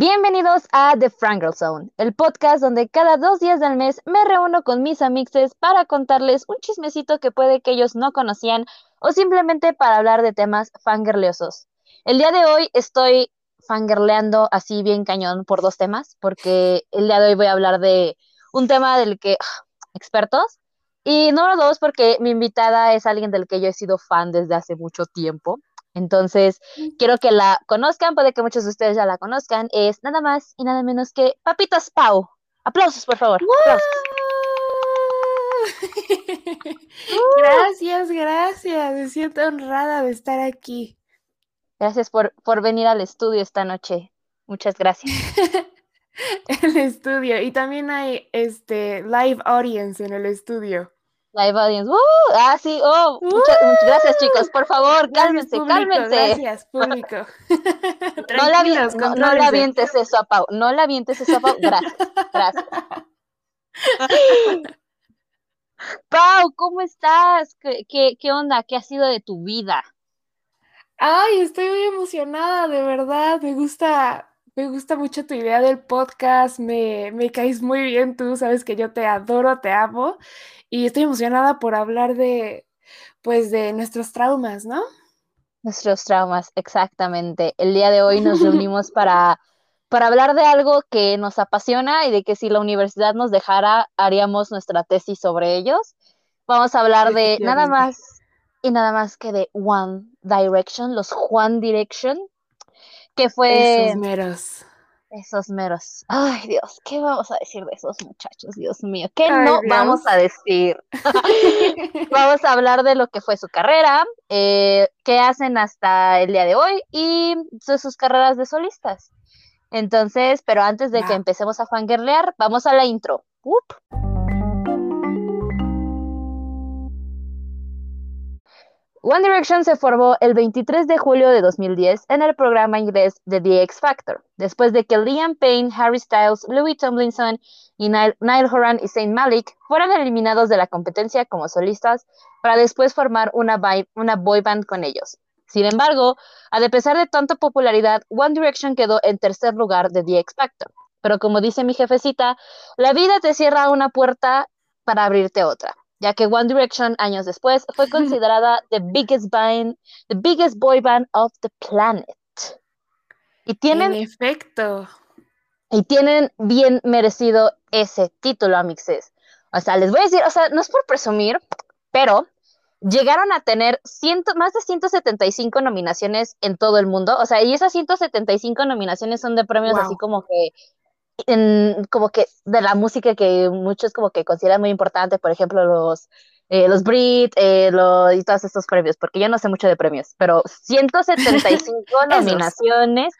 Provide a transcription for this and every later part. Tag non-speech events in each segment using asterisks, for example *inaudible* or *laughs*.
Bienvenidos a The Frangirl Zone, el podcast donde cada dos días del mes me reúno con mis amixes para contarles un chismecito que puede que ellos no conocían o simplemente para hablar de temas fangirleosos. El día de hoy estoy fangirleando así bien cañón por dos temas, porque el día de hoy voy a hablar de un tema del que ah, expertos y número dos porque mi invitada es alguien del que yo he sido fan desde hace mucho tiempo. Entonces, quiero que la conozcan, puede que muchos de ustedes ya la conozcan. Es nada más y nada menos que Papitas Pau. Aplausos, por favor. *laughs* gracias, gracias. Me siento honrada de estar aquí. Gracias por, por venir al estudio esta noche. Muchas gracias. *laughs* el estudio. Y también hay este live audience en el estudio. Live audience. Ah, sí. Oh, muchas, gracias, chicos. Por favor, cálmense, cálmense. Gracias, público. *laughs* no, la, no, no la vientes eso a Pau. No la vientes eso a Pau. Gracias. Gracias. *laughs* Pau, ¿cómo estás? ¿Qué, ¿Qué, qué, onda? ¿Qué ha sido de tu vida? Ay, estoy muy emocionada, de verdad. Me gusta, me gusta mucho tu idea del podcast. Me, me caes muy bien tú. Sabes que yo te adoro, te amo y estoy emocionada por hablar de, pues, de nuestros traumas, ¿no? Nuestros traumas, exactamente. El día de hoy nos *laughs* reunimos para, para hablar de algo que nos apasiona y de que si la universidad nos dejara, haríamos nuestra tesis sobre ellos. Vamos a hablar de nada más y nada más que de One Direction, los One Direction, que fue... Esos meros. Esos meros. Ay, Dios, ¿qué vamos a decir de esos muchachos? Dios mío, ¿qué no vamos a decir? *laughs* vamos a hablar de lo que fue su carrera, eh, qué hacen hasta el día de hoy y de sus carreras de solistas. Entonces, pero antes de que empecemos a fangirlear, vamos a la intro. One Direction se formó el 23 de julio de 2010 en el programa inglés de The X Factor, después de que Liam Payne, Harry Styles, Louis Tomlinson y Niall Horan y Saint Malik fueran eliminados de la competencia como solistas para después formar una, una boy band con ellos. Sin embargo, a pesar de tanta popularidad, One Direction quedó en tercer lugar de The X Factor. Pero como dice mi jefecita, la vida te cierra una puerta para abrirte otra ya que One Direction años después fue *laughs* considerada the biggest band, the biggest boy band of the planet. Y tienen en efecto. Y tienen bien merecido ese título, amixes. O sea, les voy a decir, o sea, no es por presumir, pero llegaron a tener ciento, más de 175 nominaciones en todo el mundo. O sea, y esas 175 nominaciones son de premios así como que en, como que de la música que muchos como que consideran muy importante, por ejemplo, los, eh, los Brit eh, y todos estos premios, porque yo no sé mucho de premios, pero 175 *laughs* nominaciones,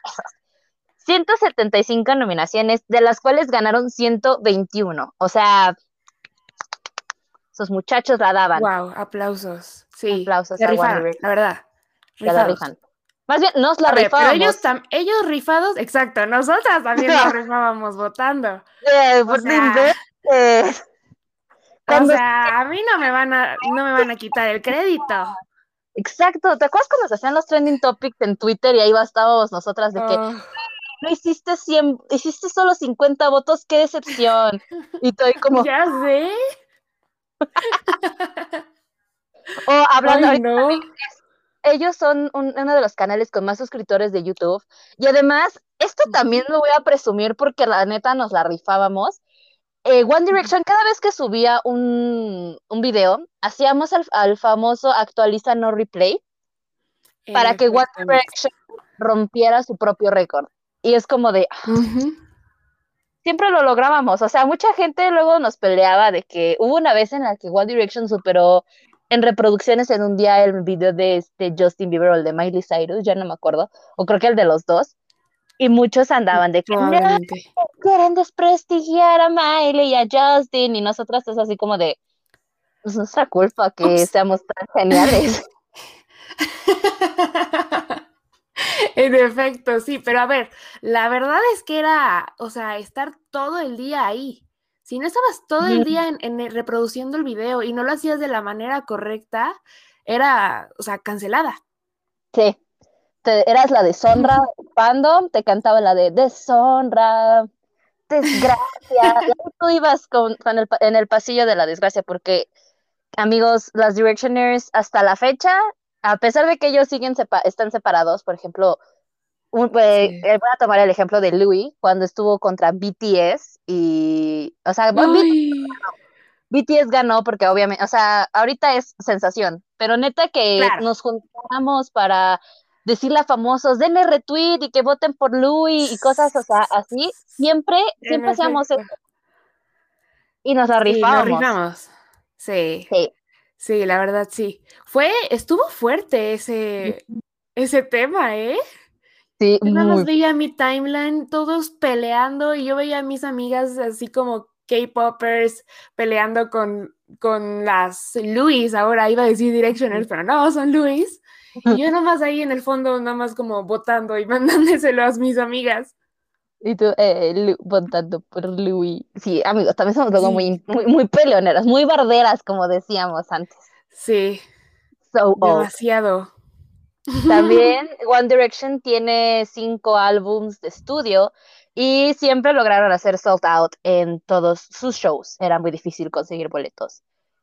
175 nominaciones, de las cuales ganaron 121, o sea, esos muchachos la daban. Wow, aplausos. Sí, aplausos a la verdad. La rifan. Más bien, nos la rifábamos. Pero ellos, ellos rifados, exacto, nosotras también nos rifábamos votando. *laughs* Eh, o, sea, o sea, a mí no me van a, no me van a quitar el crédito. Exacto, ¿te acuerdas cuando se hacían los trending topics en Twitter y ahí estábamos nosotras de que oh. no hiciste 100, hiciste solo 50 votos, qué decepción. *laughs* Y estoy como Ya sé. *laughs* o hablando no ellos son uno de los canales con más suscriptores de YouTube. Y además, esto también lo voy a presumir porque la neta nos la rifábamos. Eh, One Direction, cada vez que subía un, un video, hacíamos al, famoso actualiza no replay para que One Direction rompiera su propio récord. Y es como de... Ah, siempre lo lográbamos. O sea, mucha gente luego nos peleaba de que hubo una vez en la que One Direction superó en reproducciones en un día el video de este Justin Bieber o el de Miley Cyrus, ya no me acuerdo, o creo que el de los dos. Y muchos andaban de que quieren desprestigiar a Miley y a Justin, y nosotras es así como de, es nuestra culpa que seamos tan geniales. *laughs* en efecto, sí, pero a ver, la verdad es que era, o sea, estar todo el día ahí. Si no estabas todo el día en, reproduciendo el video y no lo hacías de la manera correcta, era, o sea, cancelada. Sí, te, eras la deshonra *laughs* fandom, te cantaba la de deshonra, desgracia. *laughs* tú ibas con, el, en el pasillo de la desgracia, porque, amigos, las Directioners hasta la fecha, a pesar de que ellos siguen están separados, por ejemplo, un, eh, voy a tomar el ejemplo de Louis cuando estuvo contra BTS y, o sea, BTS ganó porque obviamente, o sea, ahorita es sensación, pero neta que nos juntamos para decirle a famosos, denle retweet y que voten por Louis y cosas, o sea, así, siempre, siempre hacíamos eso. Y nos arrifamos. Sí, Sí. sí. la verdad sí. Fue, estuvo fuerte ese, ese tema, ¿eh? Sí, yo nada más veía mi timeline, todos peleando, y yo veía a mis amigas así como K-Poppers peleando con, con las Louis, ahora iba a decir Directioners, pero no, son Louis. Y yo nomás ahí en el fondo, nada más como votando y *laughs* mandándoselo a mis amigas. Y tú, eh, votando por Louis. Sí, amigos, también somos luego muy, muy, muy peleoneras, muy barderas, como decíamos antes. Sí. So Demasiado. También One Direction tiene cinco álbums de estudio y siempre lograron hacer sold out en todos sus shows. Era muy difícil conseguir boletos.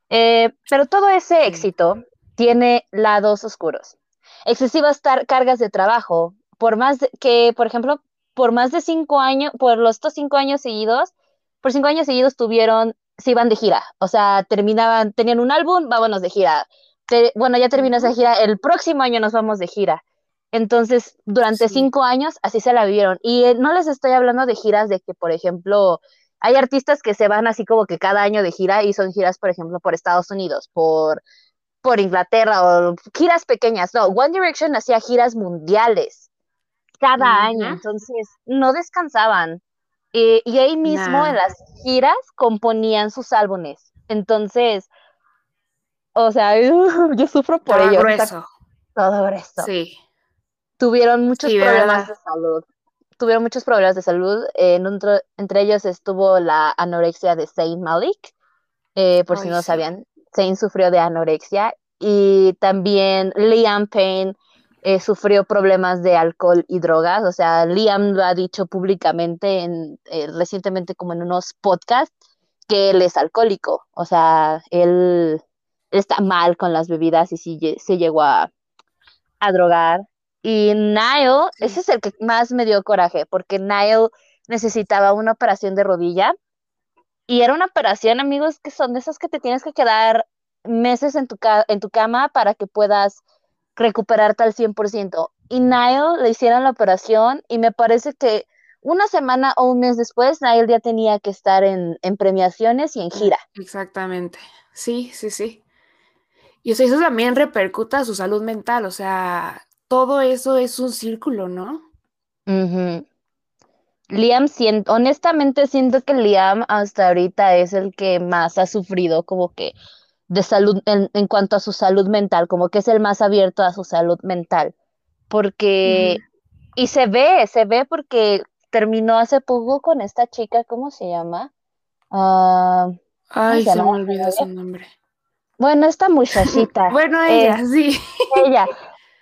Eh, pero todo ese éxito tiene lados oscuros. Excesivas cargas de trabajo, por más que, por ejemplo, por más de cinco años, por los estos cinco años seguidos, por cinco años seguidos tuvieron, se iban de gira. O sea, terminaban, tenían un álbum, vámonos de gira bueno, ya terminó esa gira, el próximo año nos vamos de gira. Entonces, durante cinco años así se la vivieron. Y eh, no les estoy hablando de giras de que, por ejemplo, hay artistas que se van así como que cada año de gira y son giras, por ejemplo, por Estados Unidos, por, por Inglaterra o giras pequeñas. No, One Direction hacía giras mundiales cada año, entonces no descansaban. Eh, y ahí mismo en las giras componían sus álbumes. Entonces, o sea, *laughs* yo sufro por ello. Todo grueso. Sí. Tuvieron muchos problemas de salud. Tuvieron muchos problemas de salud. entre ellos estuvo la anorexia de Saint Malik. Eh, por si no sabían, Saint sufrió de anorexia. Y también Liam Payne eh, sufrió problemas de alcohol y drogas. O sea, Liam lo ha dicho públicamente en, eh, recientemente como en unos podcasts que él es alcohólico. O sea, él está mal con las bebidas y sí se llegó a, drogar. Y Niall, ese es el que más me dio coraje, porque Niall necesitaba una operación de rodilla. Y era una operación, amigos, que son de esas que te tienes que quedar meses en tu, en tu cama para que puedas recuperarte al 100%. Y Niall le hicieron la operación y me parece que una semana o un mes después, Niall ya tenía que estar en, en premiaciones y en gira. Exactamente. Sí, sí, sí. Y eso también repercuta a su salud mental, o sea, todo eso es un círculo, ¿no? Liam, siento, honestamente siento que Liam hasta ahorita es el que más ha sufrido como que de salud, en, cuanto a su salud mental, como que es el más abierto a su salud mental, porque, y se ve, se ve porque terminó hace poco con esta chica, ¿cómo se llama? Ah, Ay, se, me olvidó su nombre. Bueno, esta muchachita. *laughs* bueno, ella, eh, sí. Ella.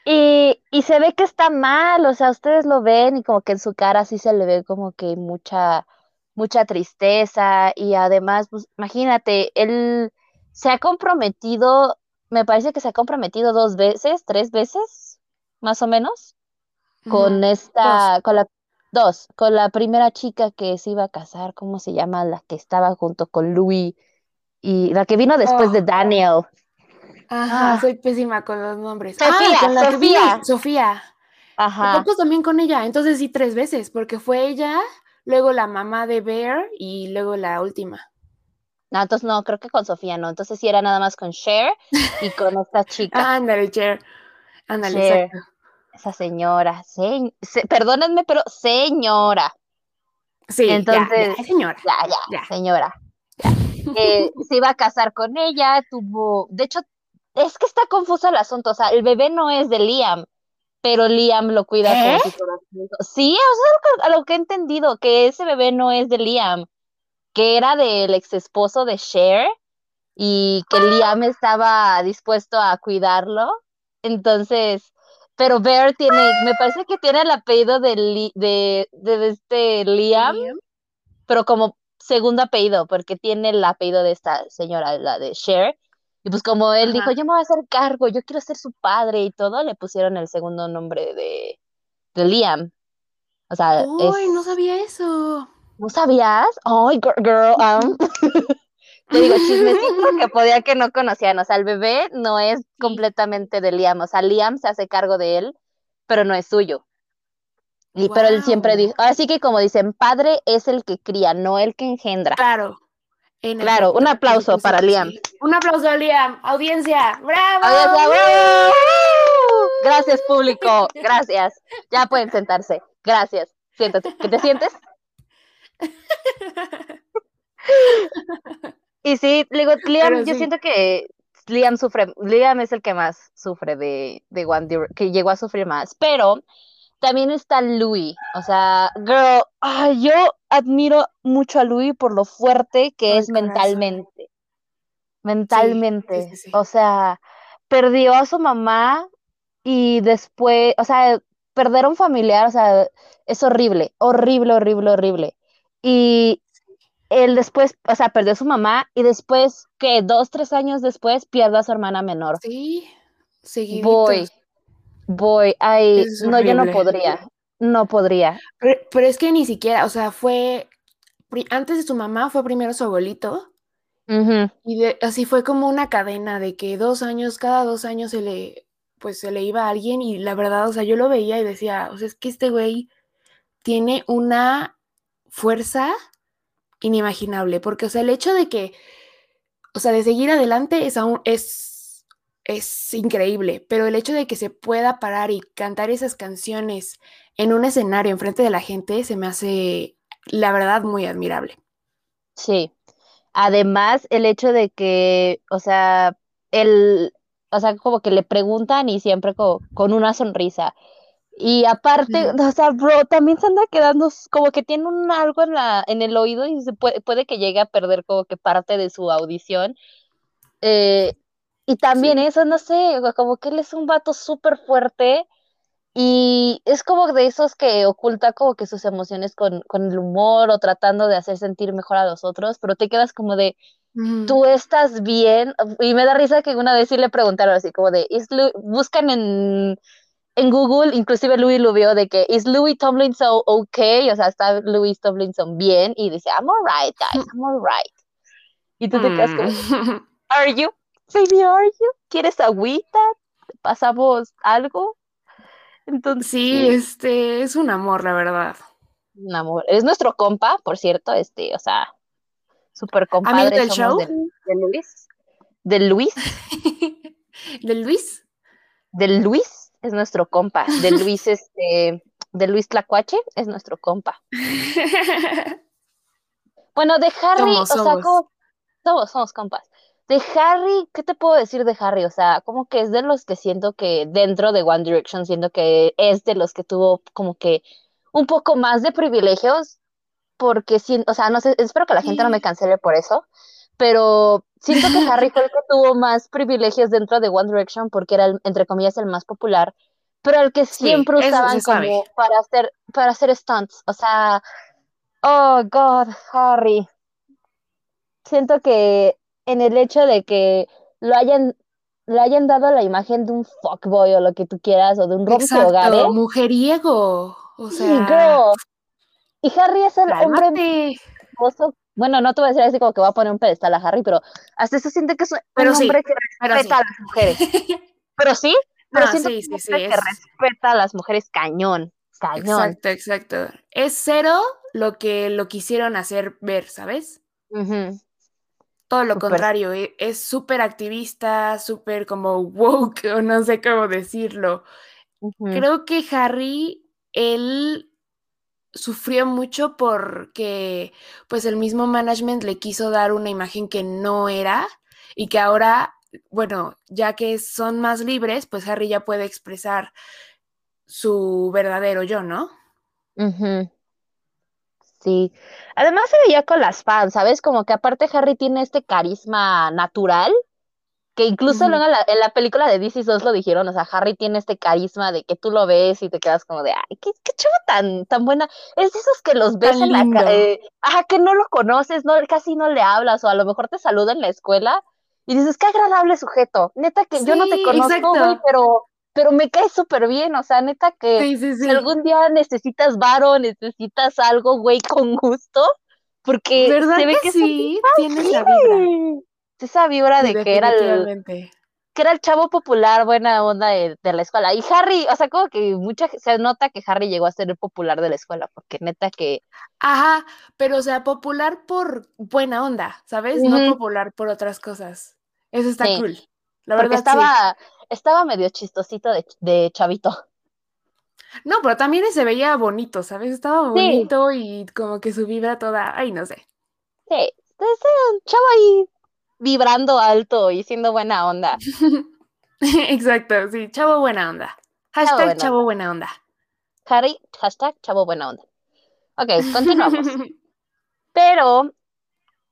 Y, y se ve que está mal, o sea, ustedes lo ven y como que en su cara sí se le ve como que mucha, mucha tristeza y además, pues imagínate, él se ha comprometido, me parece que se ha comprometido dos veces, tres veces, más o menos, con esta, con la, dos, con la primera chica que se iba a casar, ¿cómo se llama? La que estaba junto con Louis y la que vino después de oh. Daniel. Ajá, ah. soy pésima con los nombres. Sofía, ah, con la Sofía. Sofía. Ajá. también con ella, entonces sí tres veces, porque fue ella, luego la mamá de Bear y luego la última. No, entonces no, creo que con Sofía no. Entonces sí era nada más con Cher y con esta chica. *laughs* Ándale, Cher. Ándale, Esa señora. perdónenme, pero señora. Sí, entonces. señora. Ya, ya, ya, señora. Eh, se iba a casar con ella, tuvo, de hecho, es que está confuso el asunto, o sea, el bebé no es de Liam, pero Liam lo cuida como ¿Eh? Sí, o sea, a lo que he entendido, que ese bebé no es de Liam, que era del ex esposo de Cher y que Liam estaba dispuesto a cuidarlo. Entonces, pero Bear tiene, me parece que tiene el apellido de, de, de, este Liam, pero como segundo apellido, porque tiene el apellido de esta señora, la de Cher. Y pues como él dijo, yo me voy a hacer cargo, yo quiero ser su padre y todo, le pusieron el segundo nombre de, de Liam. O sea, Uy, no sabía eso. ¿No sabías? Ay, girl, um. *laughs* Te digo, chismecito que *laughs* podía que no conocían. O sea, el bebé no es completamente de Liam. O sea, Liam se hace cargo de él, pero no es suyo. Y, Pero él siempre dice, así que como dicen, padre es el que cría, no el que engendra. Claro. claro, un aplauso para Liam. Un aplauso a Liam, audiencia, bravo. Gracias público, *laughs* gracias. Ya pueden sentarse, gracias. Siéntate, ¿qué te sientes? *laughs* y sí, digo, Liam, yo siento que Liam sufre, Liam es el que más sufre de, de One que llegó a sufrir más, pero también está Louis, o sea, girl, yo admiro mucho a Louis por lo fuerte que es mentalmente. Mentalmente. o sea, perdió a su mamá y después, o sea, perder a un familiar, o sea, es horrible, horrible, horrible, horrible. Y él después, o sea, perdió a su mamá y después, que dos, tres años después, pierde a su hermana menor. Sí, seguiditos. Voy, voy, ay, no, yo no podría, no podría. Pero, es que ni siquiera, o sea, fue, antes de su mamá fue primero su abuelito. Y así fue como una cadena de que dos años, cada dos años se le, pues se le iba a alguien y la verdad, o sea, yo lo veía y decía, o sea, es que este güey tiene una fuerza inimaginable, porque, o sea, el hecho de que, o sea, de seguir adelante es aún, es, es increíble, pero el hecho de que se pueda parar y cantar esas canciones en un escenario enfrente de la gente se me hace, la verdad, muy admirable. Sí. Además, el hecho de que, o sea, el, o sea, como que le preguntan y siempre con una sonrisa. Y aparte, o sea, bro, también se anda quedando como que tiene un algo en la en el oído y se puede, puede que llegue a perder como que parte de su audición. Eh, y también eso, no sé, como que él es un vato súper fuerte y es como de esos que oculta como que sus emociones con, con el humor o tratando de hacer sentir mejor a los otros, pero te quedas como de, tú estás bien. Y me da risa que una vez sí le preguntaron así como de, buscan en, en Google, inclusive Louis lo vio de que, ¿is Louis Tomlinson okay? O sea, está Louis Tomlinson bien y dice, I'm alright, guys, I'm alright. Y tú te quedas como, mm. *laughs* ¿are you? Baby, are you? ¿Quieres agüita? ¿Pasamos algo? Entonces, sí, este es un amor, la verdad. Un amor. Es nuestro compa, por cierto, este, o sea, super compadre del show? De, Luis. ¿Del Luis? *laughs* ¿Del Luis? Del Luis es nuestro compa. Del Luis, este, de Luis Tlacuache es nuestro compa. *laughs* bueno, de Harry, o sea, como, somos, somos compas. De Harry, ¿qué te puedo decir de Harry? O sea, como que es de los que siento que dentro de One Direction, siento que es de los que tuvo como que un poco más de privilegios porque, o sea, no sé, espero que la gente no me cancele por eso, pero siento que Harry fue el que *laughs* tuvo más privilegios dentro de One Direction porque era, entre comillas, el más popular, pero el que siempre usaban como para hacer, para hacer stunts, o sea, oh, God, Harry. Siento que en el hecho de que lo hayan le hayan dado la imagen de un fuckboy o lo que tú quieras, o de un rompe mujeriego, o sea... Y Harry es el hombre Bueno, no te voy a decir así como que va a poner un pedestal a Harry, pero hasta eso siente que es un hombre que respeta a las mujeres. *laughs* pero sí, pero siento que, respeta a las mujeres cañón, cañón. Exacto, exacto. Es cero lo que lo quisieron hacer ver, ¿sabes? Todo lo contrario, e, es súper activista, súper como woke, *laughs* o no sé cómo decirlo. Creo que Harry, él sufrió mucho porque pues el mismo management le quiso dar una imagen que no era y que ahora, bueno, ya que son más libres, pues Harry ya puede expresar su verdadero yo, ¿no? Sí. Además se veía con las fans, ¿sabes? Como que aparte Harry tiene este carisma natural Que incluso luego en la, en la, película de DC 2 lo dijeron, o sea, Harry tiene este carisma de que tú lo ves y te quedas como de, ay, qué, qué chavo tan, tan buena. Es de esos que los ves en la calle, ajá, que no lo conoces, no, casi no le hablas, o a lo mejor te saluda en la escuela y dices, qué agradable sujeto. Neta que yo no te conozco, güey, pero, pero me cae súper bien, o sea, neta que si algún día necesitas varo, necesitas algo, güey, con gusto, porque ¿verdad se ve que, sí, tienes la vibra esa vibra de que era el que era el chavo popular, buena onda de, la escuela. Y Harry, o sea, como que mucha se nota que Harry llegó a ser el popular de la escuela, porque neta que. Ajá, pero o sea, popular por buena onda, ¿sabes? No popular por otras cosas. Eso está cool. La verdad estaba, estaba medio chistosito de, chavito. No, pero también se veía bonito, ¿sabes? Estaba bonito y como que su vibra toda, ay, no sé. Sí, es un chavo ahí vibrando alto y siendo buena onda. *laughs* Exacto, sí, chavo buena onda. Hashtag chavo buena, onda. Harry, hashtag chavo buena onda. Ok, continuamos. *laughs* Pero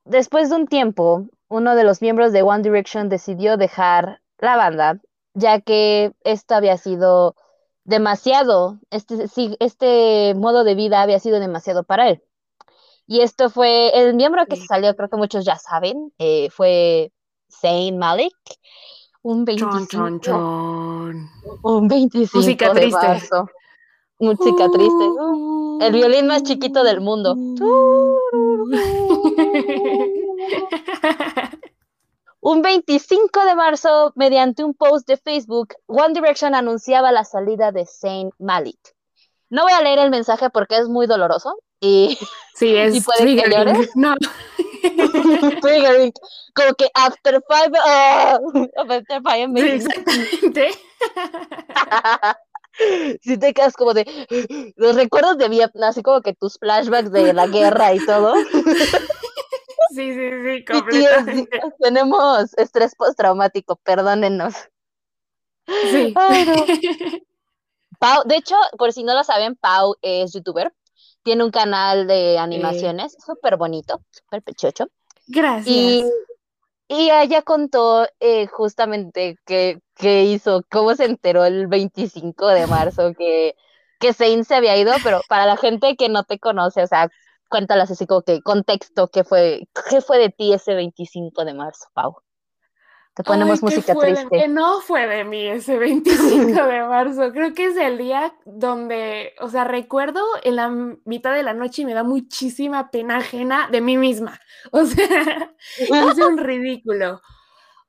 después de un tiempo, uno de los miembros de One Direction decidió dejar la banda, ya que esto había sido demasiado, este, este modo de vida había sido demasiado para él. Y esto fue el miembro que se salió, creo que muchos ya saben, eh, fue Zayn Malik. Un 25, Un 25 Música de triste. marzo. Música triste. el violín más chiquito del mundo. *laughs* Un 25 de marzo, mediante un post de Facebook, One Direction anunciaba la salida de Zayn Malik. No voy a leer el mensaje porque es muy doloroso, y, *laughs* sí, es y puede que llores. No. *laughs* Como que after five, uh, *laughs* after five exactamente. si te quedas como de *gasps* los recuerdos de Vietnam, así como que tus flashbacks de la guerra y todo. Sí, sí, sí, completamente. *laughs* tenemos estrés postraumático, perdónennos. Sí. *laughs* Pau, de hecho, por si no lo saben, Pau es youtuber tiene un canal de animaciones súper bonito, súper pechocho. Gracias. Y, ella contó eh, justamente qué, hizo, cómo se enteró el 25 de marzo que, que Zane se había ido, pero para la gente que no te conoce, o sea, cuéntalas así como que contexto, ¿qué fue, qué fue de ti ese 25 de marzo, Pau? Te ponemos música triste. que no fue de mí ese 25 de *laughs* marzo. Creo que es el día donde, o sea, recuerdo en la mitad de la noche y me da muchísima pena ajena de mí misma. *laughs* O sea, *laughs* es un ridículo.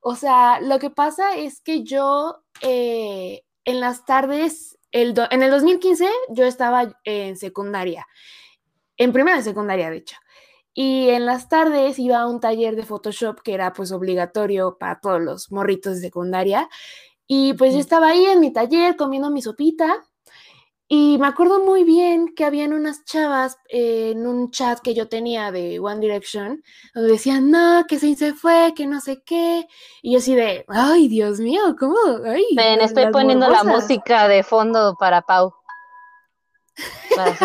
O sea, lo que pasa es que yo eh, en las tardes, el en el 2015 yo estaba en secundaria, en primera de secundaria, de hecho. Y en las tardes iba a un taller de Photoshop que era pues obligatorio para todos los morritos de secundaria. Y pues yo estaba ahí en mi taller comiendo mi sopita y me acuerdo muy bien que habían unas chavas en un chat que yo tenía de One Direction, donde decían, no, que se fue, que no sé qué. Y yo así de, ay, Dios mío, ¿cómo? Ay, Ven, estoy poniendo la música de fondo para Pau para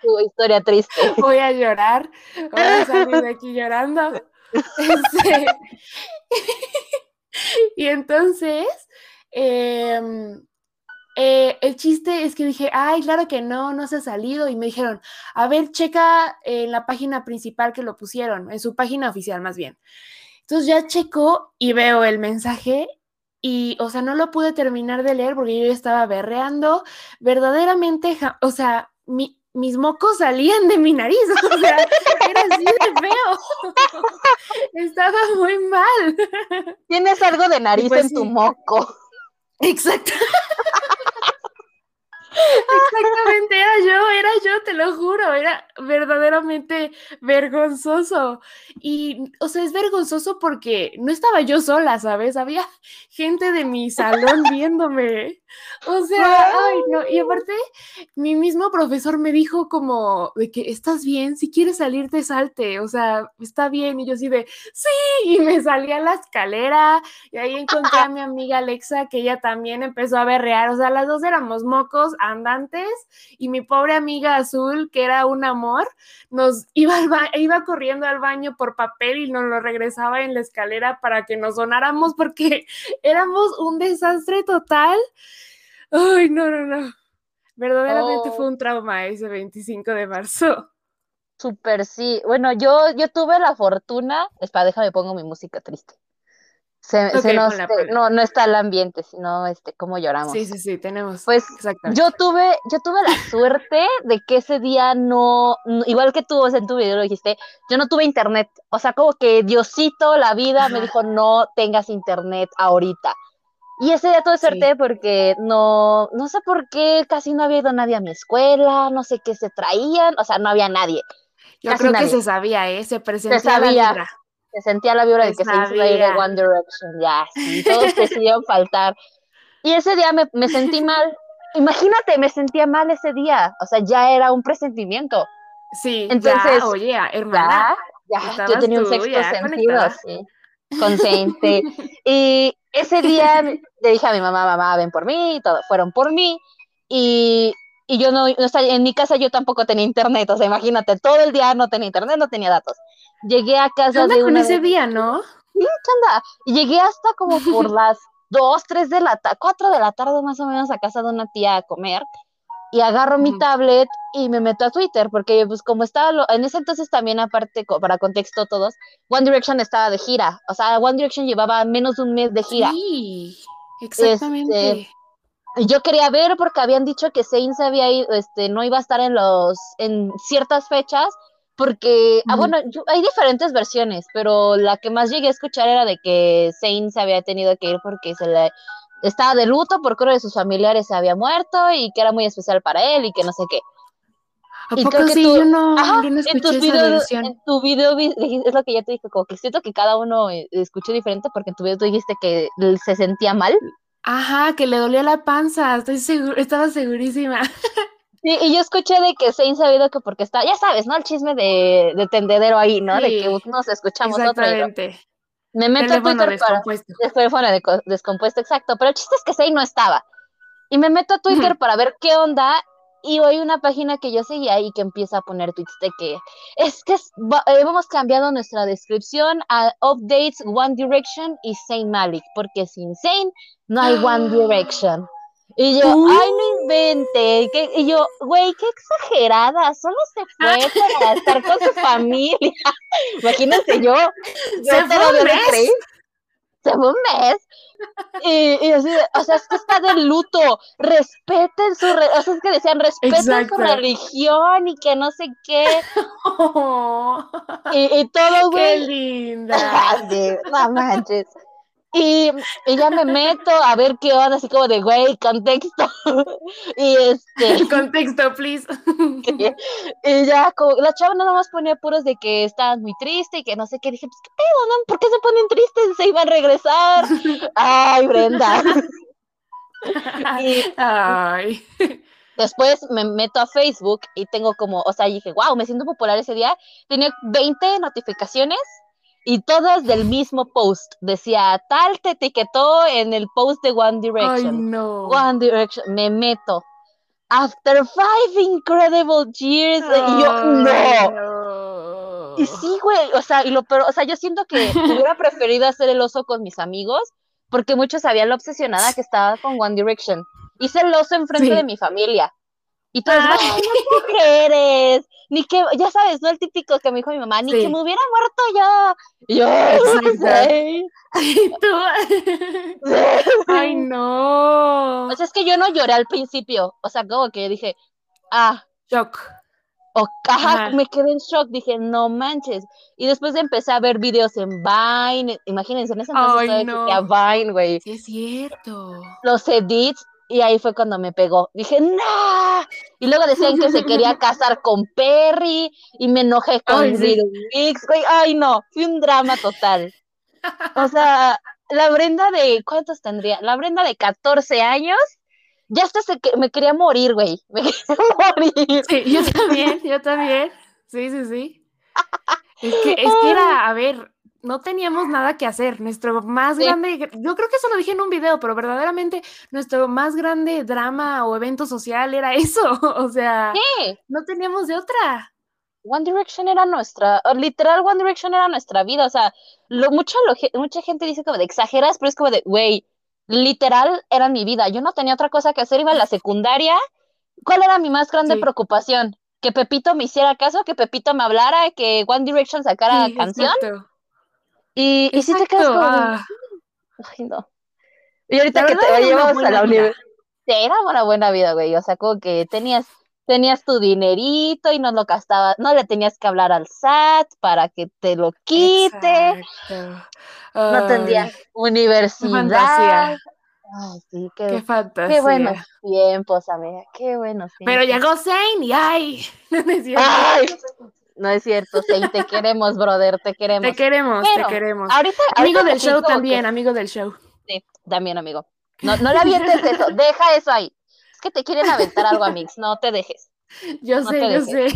su, historia triste. *laughs* Voy a llorar, voy a salir de aquí llorando. *laughs* Este, *laughs* y entonces, em, eh, el chiste es que dije, ay, claro que no, no se ha salido. Y me dijeron, a ver, checa en la página principal que lo pusieron, en su página oficial más bien. Entonces ya checo y veo el mensaje y, o sea, no lo pude terminar de leer porque yo estaba berreando, verdaderamente, o sea, mis mocos salían de mi nariz, *laughs* o sea, era así de feo. *laughs* estaba muy mal. Tienes algo de nariz pues en tu moco. Exacto. *laughs* Exactamente, era yo, era yo, te lo juro, era verdaderamente vergonzoso. Y, o sea, es vergonzoso porque no estaba yo sola, ¿sabes? Había gente de mi salón *laughs* viéndome. O sea, ay, no. Y aparte, mi mismo profesor me dijo como de que estás bien, si quieres salirte, salte. O sea, está bien. Y yo así de, sí, y me salí a la escalera y ahí encontré a mi *laughs* amiga Alexa que ella también empezó a berrear. O sea, las dos éramos mocos andantes y mi pobre amiga azul, que era un amor, nos iba, iba corriendo al baño por papel y nos lo regresaba en la escalera para que nos sonáramos porque *laughs* éramos un desastre total. Ay, no, no, no. Verdaderamente fue oh. un trauma ese 25 de marzo. Súper sí. Bueno, yo, yo tuve la fortuna. Espera, déjame pongo mi música triste. Se, nos, no, no está el ambiente, sino este, cómo lloramos. Sí, sí, sí, tenemos. Pues yo tuve, yo tuve la *laughs* suerte de que ese día no, igual que tú en tu video lo dijiste, yo no tuve internet. O sea, como que Diosito, la vida, me dijo, no tengas internet ahorita. Y ese día tuve suerte porque no, no sé por qué casi no había ido nadie a mi escuela, no sé qué se traían, o sea, no había nadie. Yo creo que se sabía, ¿eh? Se presentía la vibra. Se sentía la vibra de que se iba a ir de One Direction, ya, sí, todos decidieron *laughs* faltar. Y ese día me, me sentí mal. Imagínate, me sentía mal ese día. O sea, ya era un presentimiento. Sí, entonces, ya, oye, hermana. Ya, yo tenía un sexto sentido, sí. Consciente. *laughs* y ese día le dije a mi mamá, mamá, ven por mí, todo, fueron por mí. Y y yo no, en mi casa yo tampoco tenía internet, o sea, imagínate, todo el día no tenía internet, no tenía datos. Llegué a casa de una... ese día, ¿no? Sí, chanda. Y llegué hasta como por *laughs* las 2, 3 de la tarde, 4 de la tarde más o menos a casa de una tía a comer y agarro mi tablet y me meto a Twitter, porque pues como estaba, en ese entonces también aparte, para contexto todos, One Direction estaba de gira, o sea, One Direction llevaba menos de un mes de gira. Sí, exactamente. Este, yo quería ver porque habían dicho que Sainz había ido, este, no iba a estar en los, en ciertas fechas, porque, ah, bueno, hay diferentes versiones, pero la que más llegué a escuchar era de que Sainz había tenido que ir porque se le estaba de luto por creo de sus familiares se había muerto y que era muy especial para él y que no sé qué. ¿A y poco sí? yo no, escuché esa versión. En tu video es lo que ya te dije, como que siento que cada uno eh, escuchó diferente porque en tu video tú dijiste que se sentía mal. Ajá, que le dolía la panza, estoy segura, estaba segurísima. *laughs* Sí, y yo escuché de que se ha sabido que porque está, ya sabes, ¿no? El chisme de, de tendedero ahí, ¿no? de que nos escuchamos exactamente. otro. Me meto a Twitter descompuesto. para teléfono de, descompuesto, exacto. Pero el chiste es que Sei no estaba. Y me meto a Twitter para ver qué onda y hoy una página que yo seguía y que empieza a poner tweets de que es que eh, hemos cambiado nuestra descripción a Updates One Direction y Saint Malik, porque sin Saint no hay One Direction. Y yo, ay, no invente. y yo, güey, qué exagerada. Solo se fue para estar con su familia. *laughs* Imagínense yo. yo se fue un mes. Se fue un mes. Y, así, o sea, es que está de luto, respeten su, o sea, es que decían, respeten su religión y que no sé qué. *laughs* Y, todo, güey. Qué linda. *laughs* no manches. Y, y, ya me meto a ver qué onda, así como de, güey, contexto. *laughs* y este. *laughs* Contexto, please. *laughs* y, ya, como, la chava nada más ponía puros de que estaban muy triste y que no sé qué. Dije, pues, ¿qué pedo, no? ¿Por qué se ponen tristes? Se iban a regresar. Ay, Brenda. y, Ay. Después me meto a Facebook y tengo como, o sea, dije, wow, me siento popular ese día. Tenía 20 notificaciones y todas del mismo post. Decía, tal te etiquetó en el post de One Direction. Ay, no. One Direction, me meto. After five incredible years, y yo, no. Y sí, güey, o sea, y lo pero, o sea, yo siento que *laughs* hubiera preferido hacer el oso con mis amigos, porque muchos sabían lo obsesionada que estaba con One Direction. Hice el oso enfrente de mi familia. Y todos, ah. no eres, ni que, ya sabes, ¿no? El típico que me dijo mi mamá, ni que me hubiera muerto yo. Y yo, ¿Y tú? *laughs* Ay, no. O sea, es que yo no lloré al principio, o sea, como que dije, ah. Shock. O, ajá, me quedé en shock, dije, no manches. Y después empecé a ver videos en Vine, imagínense, en ese entonces Ay, no. Vine, güey. Sí, es cierto. Los edits, y ahí fue cuando me pegó. Dije, ¡no! Y luego decían que se quería *laughs* casar con Perry y me enojé con Ay, Little Mix. Ay, no, fue un drama total. O sea, la Brenda de, ¿cuántos tendría? La Brenda de 14 años, ya hasta se que, me quería morir, güey. Me quería *laughs* morir. Sí, yo también, yo también. Sí, sí, sí. Es que, es que era, a ver, no teníamos nada que hacer. Nuestro más grande, yo creo que eso lo dije en un video, pero verdaderamente nuestro más grande drama o evento social era eso. *laughs* O sea, no teníamos de otra. One Direction era nuestra, literal One Direction era nuestra vida. O sea, lo, mucho, mucha gente dice como de exageras, pero es como de, güey, literal era mi vida. Yo no tenía otra cosa que hacer, iba a la secundaria. ¿Cuál era mi más grande preocupación? Que Pepito me hiciera caso, que Pepito me hablara, que One Direction sacara canción. Y, y si te quedas ah. Ay, no. Y ahorita que te llevas a la universidad. Era una buena vida, güey. O sea, como que tenías, tenías tu dinerito y no lo gastabas, no le tenías que hablar al SAT para que te lo quite. no tendrías universidad. Ay, sí, qué, qué fantasía. Qué buenos tiempos, amiga, qué buenos tiempos. Pero llegó Zane y ay, *laughs* ay, no es cierto, sí, te queremos, brother, te queremos. Te queremos, te queremos. amigo del show también, amigo del show. Sí, también amigo. No, no le avientes eso, *laughs* deja eso ahí. Es que te quieren aventar algo a Mix, no te dejes. Yo sé, yo sé.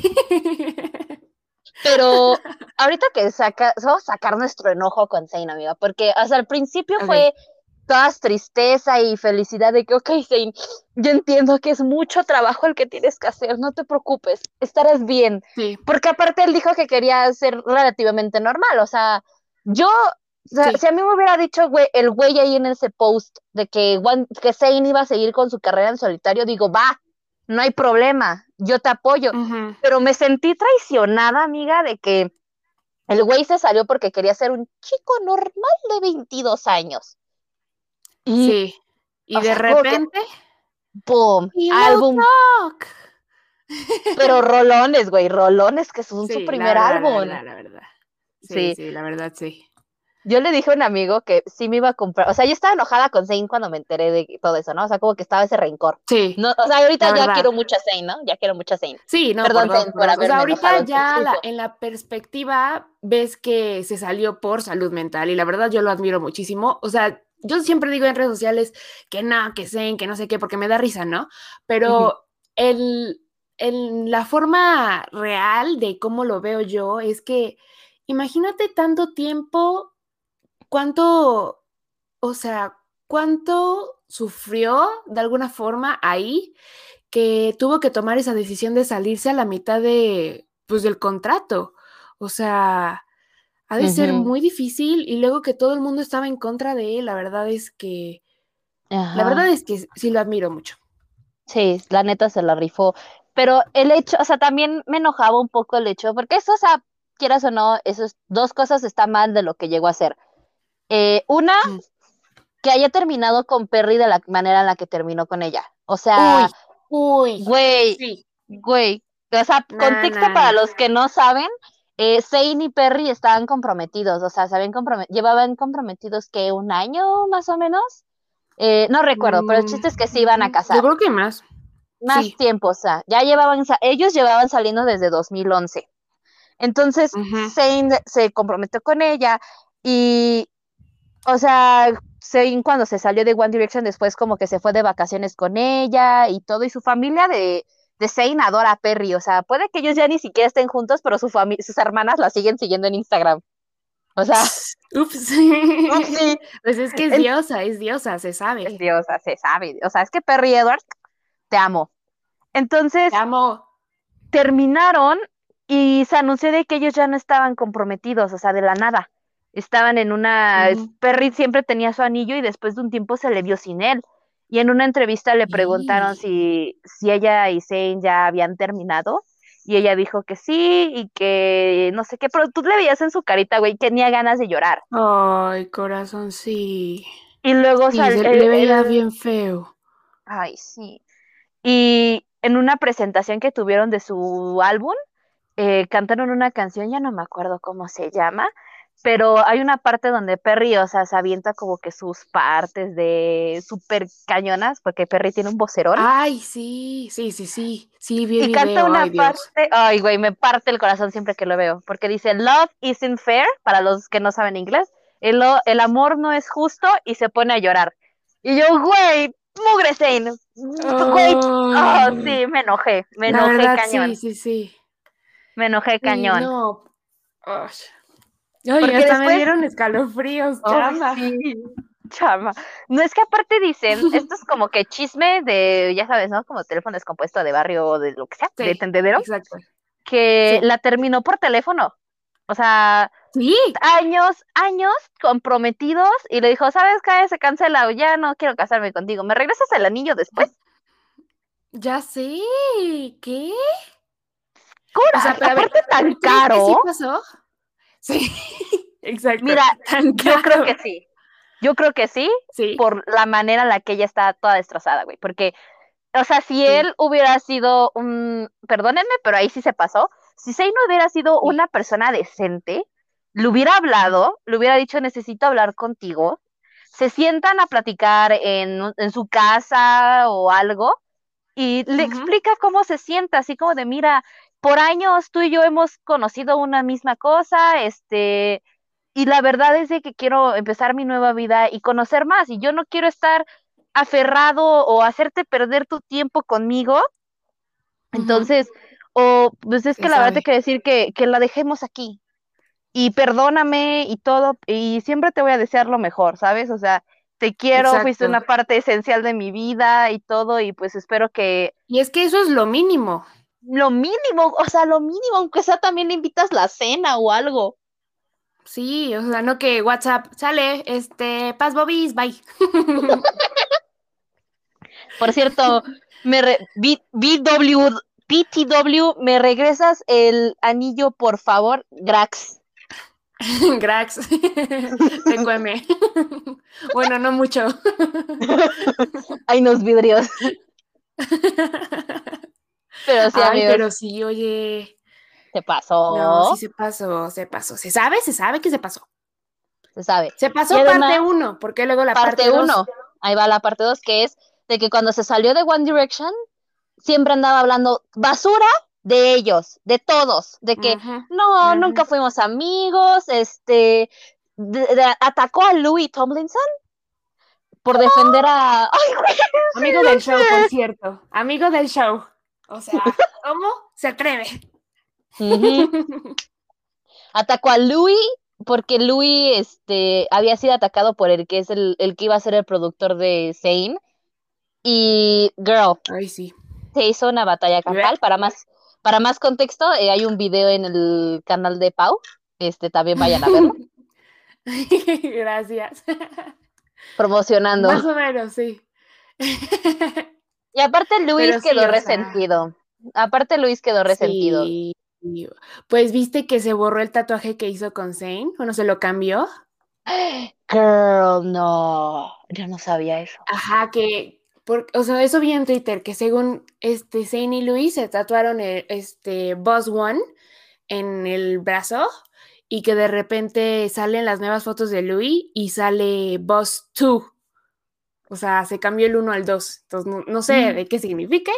Pero *laughs* ahorita que saca, vamos a sacar nuestro enojo con Zane, amiga, porque hasta el principio fue todas tristeza y felicidad de que, ok, Zane, yo entiendo que es mucho trabajo el que tienes que hacer, no te preocupes, estarás bien. Sí. Porque aparte él dijo que quería ser relativamente normal, o sea, yo, si a mí me hubiera dicho güey, el güey ahí en ese post de que, que Zane iba a seguir con su carrera en solitario, digo, va, no hay problema, yo te apoyo. Pero me sentí traicionada, amiga, de que el güey se salió porque quería ser un chico normal de 22 años sí. Y de repente. ¡Pum! álbum. Pero rolones, güey, rolones, que son su primer álbum. La, verdad. Sí, sí, la verdad, sí. Yo le dije a un amigo que sí me iba a comprar, o sea, yo estaba enojada con Zane cuando me enteré de todo eso, ¿no? O sea, como que estaba ese rencor. Sí. No, o sea, ahorita ya quiero mucho a Zane, ¿no? Ya quiero mucho a Zane. Sí, no, perdón, Zane, por, O sea, ahorita ya en la perspectiva ves que se salió por salud mental y la verdad yo lo admiro muchísimo. O sea, yo siempre digo en redes sociales que no, que sé, que no sé qué, porque me da risa, ¿no? Pero el, la forma real de cómo lo veo yo es que imagínate tanto tiempo, cuánto, o sea, cuánto sufrió de alguna forma ahí que tuvo que tomar esa decisión de salirse a la mitad de, pues, del contrato. O sea, ha de ser muy difícil y luego que todo el mundo estaba en contra de él, la verdad es que, la verdad es que sí lo admiro mucho. Sí, la neta se la rifó, pero el hecho, o sea, también me enojaba un poco el hecho, porque eso, o sea, quieras o no, esas dos cosas están mal de lo que llegó a ser. Eh, una, que haya terminado con Perry de la manera en la que terminó con ella. O sea, uy, güey, güey, o sea, contexto para los que no saben, eh, Zane y Perry estaban comprometidos, o sea, se habían llevaban comprometidos que un año más o menos. Eh, no recuerdo, pero el mm, chiste es que se iban a casar. Yo creo que más. Más tiempo, o sea, ya llevaban, ellos llevaban saliendo desde 2011. Entonces, Zane se comprometió con ella y, o sea, Zane cuando se salió de One Direction después como que se fue de vacaciones con ella y todo, y su familia de, de Zane adora a Perry, o sea, puede que ellos ya ni siquiera estén juntos, pero su sus hermanas la siguen siguiendo en Instagram. O sea, *laughs* ups. Pues es que es diosa, es diosa, se sabe. Es diosa, se sabe. O sea, es que Perry Edwards, te amo. Entonces, te amo. Terminaron y se anunció de que ellos ya no estaban comprometidos, o sea, de la nada. Estaban en una. Perry siempre tenía su anillo y después de un tiempo se le vio sin él. Y en una entrevista le preguntaron si, si ella y Zane ya habían terminado. Y ella dijo que sí y que no sé qué, pero tú le veías en su carita, güey, que tenía ganas de llorar. Ay, corazón, sí. Y luego salió. le veía bien feo. Ay, sí. Y en una presentación que tuvieron de su álbum, eh, cantaron una canción, ya no me acuerdo cómo se llama, pero hay una parte donde Perry, o sea, se avienta como que sus partes de súper cañonas, porque Perry tiene un vocerón. Ay, sí, sí, sí, sí, sí, Y canta una parte, ay, güey, me parte el corazón siempre que lo veo, porque dice, love isn't fair, para los que no saben inglés, el, el amor no es justo y se pone a llorar. Y yo, güey, mugre Zane, güey, oh, sí, me enojé, me enojé cañón. Sí, sí, sí. Me enojé cañón. no, Oye, hasta me dieron escalofríos, chama. chama. No es que aparte dicen, *laughs* esto es como que chisme de, ya sabes, ¿no? Como teléfono descompuesto de barrio o de lo que sea, de tendedero. Exacto. Que la terminó por teléfono. O sea, sí. años, años comprometidos y le dijo, ¿sabes qué? Se cancela, ya no quiero casarme contigo. ¿Me regresas el anillo después? Ya sé, ¿qué? Cura, o sea, pero aparte tan caro. ¿Sí pasó? *laughs* Sí, exacto. Mira, *laughs* yo creo que sí. Yo creo que sí, sí, por la manera en la que ella está toda destrozada, güey. Porque, o sea, si él hubiera sido un, perdónenme, pero ahí sí se pasó, si Zane hubiera sido una persona decente, le hubiera hablado, le hubiera dicho, necesito hablar contigo, se sientan a platicar en, su casa o algo y le explica cómo se sienta, así como de, mira, por años tú y yo hemos conocido una misma cosa, este, y la verdad es de que quiero empezar mi nueva vida y conocer más, y yo no quiero estar aferrado o hacerte perder tu tiempo conmigo. Entonces, o pues es que la verdad te quiero decir que, que la dejemos aquí. Y perdóname y todo, y siempre te voy a desear lo mejor, ¿sabes? O sea, te quiero, fuiste una parte esencial de mi vida y todo, y pues espero que... Y es que eso es lo mínimo. Lo mínimo, o sea, lo mínimo, aunque sea también le invitas la cena o algo. Sí, o sea, no que WhatsApp sale, este, paz bobis, bye. *laughs* Por cierto, me BW PTW, ¿me regresas el anillo, por favor? Grax. *laughs* Grax. *laughs* Te bueno, no mucho. Hay unos vidrios. Pero sí, Ay, pero sí, oye. Se pasó. No, sí se pasó, se pasó. Se sabe, se sabe que se pasó. Se sabe. Se pasó parte uno, porque luego la parte uno. Ahí va la parte dos, que es de que cuando se salió de One Direction, siempre andaba hablando basura de ellos, de todos, de que no, nunca fuimos amigos, este, atacó a Louis Tomlinson por defender a... *laughs* Amigo del show, por cierto, amigo del show. O sea, ¿cómo se atreve? atacó a Louis porque Louis este, había sido atacado por el que es el, el que iba a ser el productor de Zane. Y, girl, Ay, sí se hizo una batalla campal. Para más, para más contexto, eh, hay un video en el canal de Pau. Este, también vayan a verlo. *laughs* Gracias. Promocionando. Más o menos, sí. *laughs* y aparte Luis quedó resentido. Aparte Luis quedó resentido. Pues viste que se borró el tatuaje que hizo con Zane, no se lo cambió. Girl, no, yo no sabía eso. Ajá, que, o sea, eso vi en Twitter, que según este Zane y Luis se tatuaron el, este Boss One en el brazo y que de repente salen las nuevas fotos de Louis y sale Boss 2. O sea, se cambió el 1 al 2. Entonces, no, sé de qué signifique,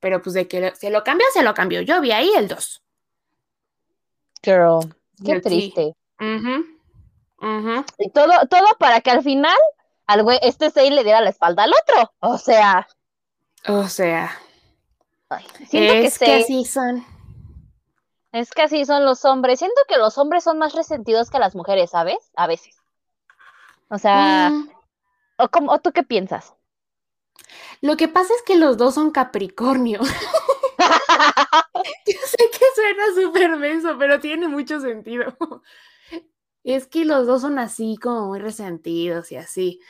pero pues de que se lo cambió, se lo cambió. Yo vi ahí el 2. Girl, qué triste. Y todo, todo para que al final al güey, este seis le diera la espalda al otro. O sea. O sea. es que, así son. Es que así son los hombres. Siento que los hombres son más resentidos que las mujeres, ¿sabes? A veces. O sea. Mm. ¿O, ¿O tú qué piensas? Lo que pasa es que los dos son Capricornio. *laughs* Yo sé que suena súper menso, pero tiene mucho sentido. Es que los dos son así como muy resentidos y así.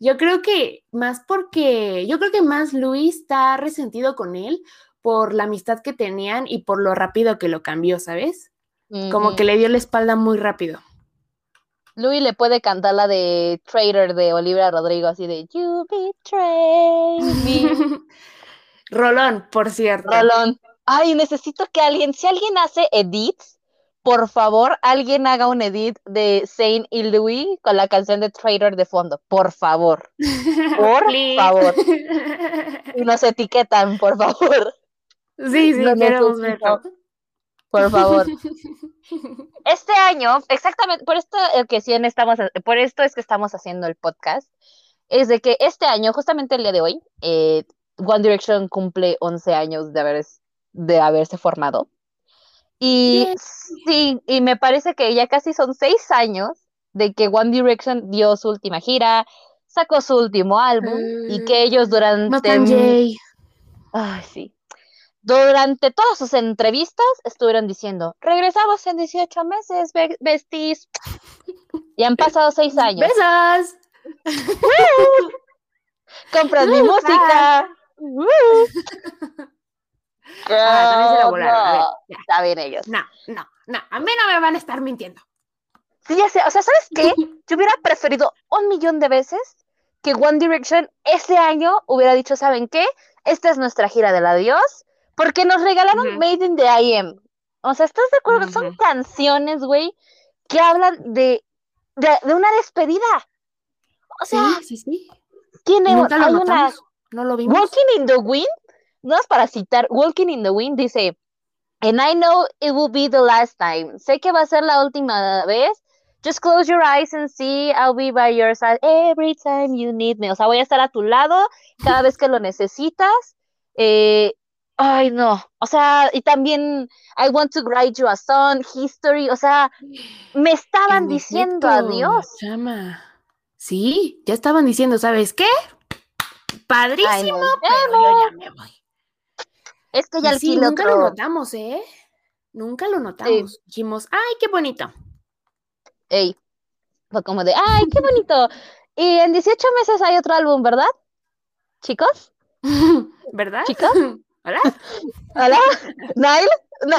Yo creo que más porque, yo creo que más Luis está resentido con él por la amistad que tenían y por lo rápido que lo cambió, ¿sabes? Como que le dio la espalda muy rápido. Luis le puede cantar la de Trader de Olivia Rodrigo, así de You betray me. *laughs* Rolón, por cierto. Rolón. Ay, necesito que alguien, si alguien hace edits por favor, alguien haga un edit de Zane y Louis con la canción de Trader de fondo. Por favor. Por *laughs* favor. *laughs* Y nos etiquetan, por favor. Sí, sí, queremos verlo. Por favor. *laughs* Este año, exactamente, por esto que sí estamos, por esto es que estamos haciendo el podcast, es de que este año, justamente el día de hoy, eh, One Direction cumple 11 años de, haber, de haberse formado. Y sí, y me parece que ya casi son seis años de que One Direction dio su última gira, sacó su último álbum y que ellos durante... Ay, sí. Durante todas sus entrevistas estuvieron diciendo, regresamos en 18 meses, besties. Y han pasado seis años. ¡Besas! *laughs* Compras mi música. *laughs* Ah, no, Está bien ellos. No, no, no. A mí no me van a estar mintiendo. Sí, ya sé. O sea, ¿sabes qué? *laughs* Yo hubiera preferido un millón de veces que One Direction ese año hubiera dicho, ¿saben qué? Esta es nuestra gira del adiós, porque nos regalaron Made in the IM. O sea, ¿estás de acuerdo? Son canciones, güey, que hablan de, de, una despedida. O sea, sí, sí, sí. Tiene, Nunca lo notamos. no lo vimos. Walking in the Wind no es para citar, Walking in the Wind dice, and I know it will be the last time. Sé que va a ser la última vez. Just close your eyes and see, I'll be by your side every time you need me. O sea, voy a estar a tu lado cada vez que lo necesitas. Eh, ay, no. O sea, y también I want to write you a song, history. O sea, me estaban diciendo adiós. Chama. Sí, ya estaban diciendo, ¿sabes qué? Padrísimo, pero yo ya me voy. Es que ya sí, nunca lo notamos, ¿eh? Nunca lo notamos. Dijimos, ¡ay, qué bonito! Ey, fue como de, ¡ay, qué bonito! y en 18 meses hay otro álbum, ¿verdad? ¿Chicos? *laughs* ¿Verdad? ¿Chicos? *laughs* ¿Hola? ¿Hola? ¿Nile?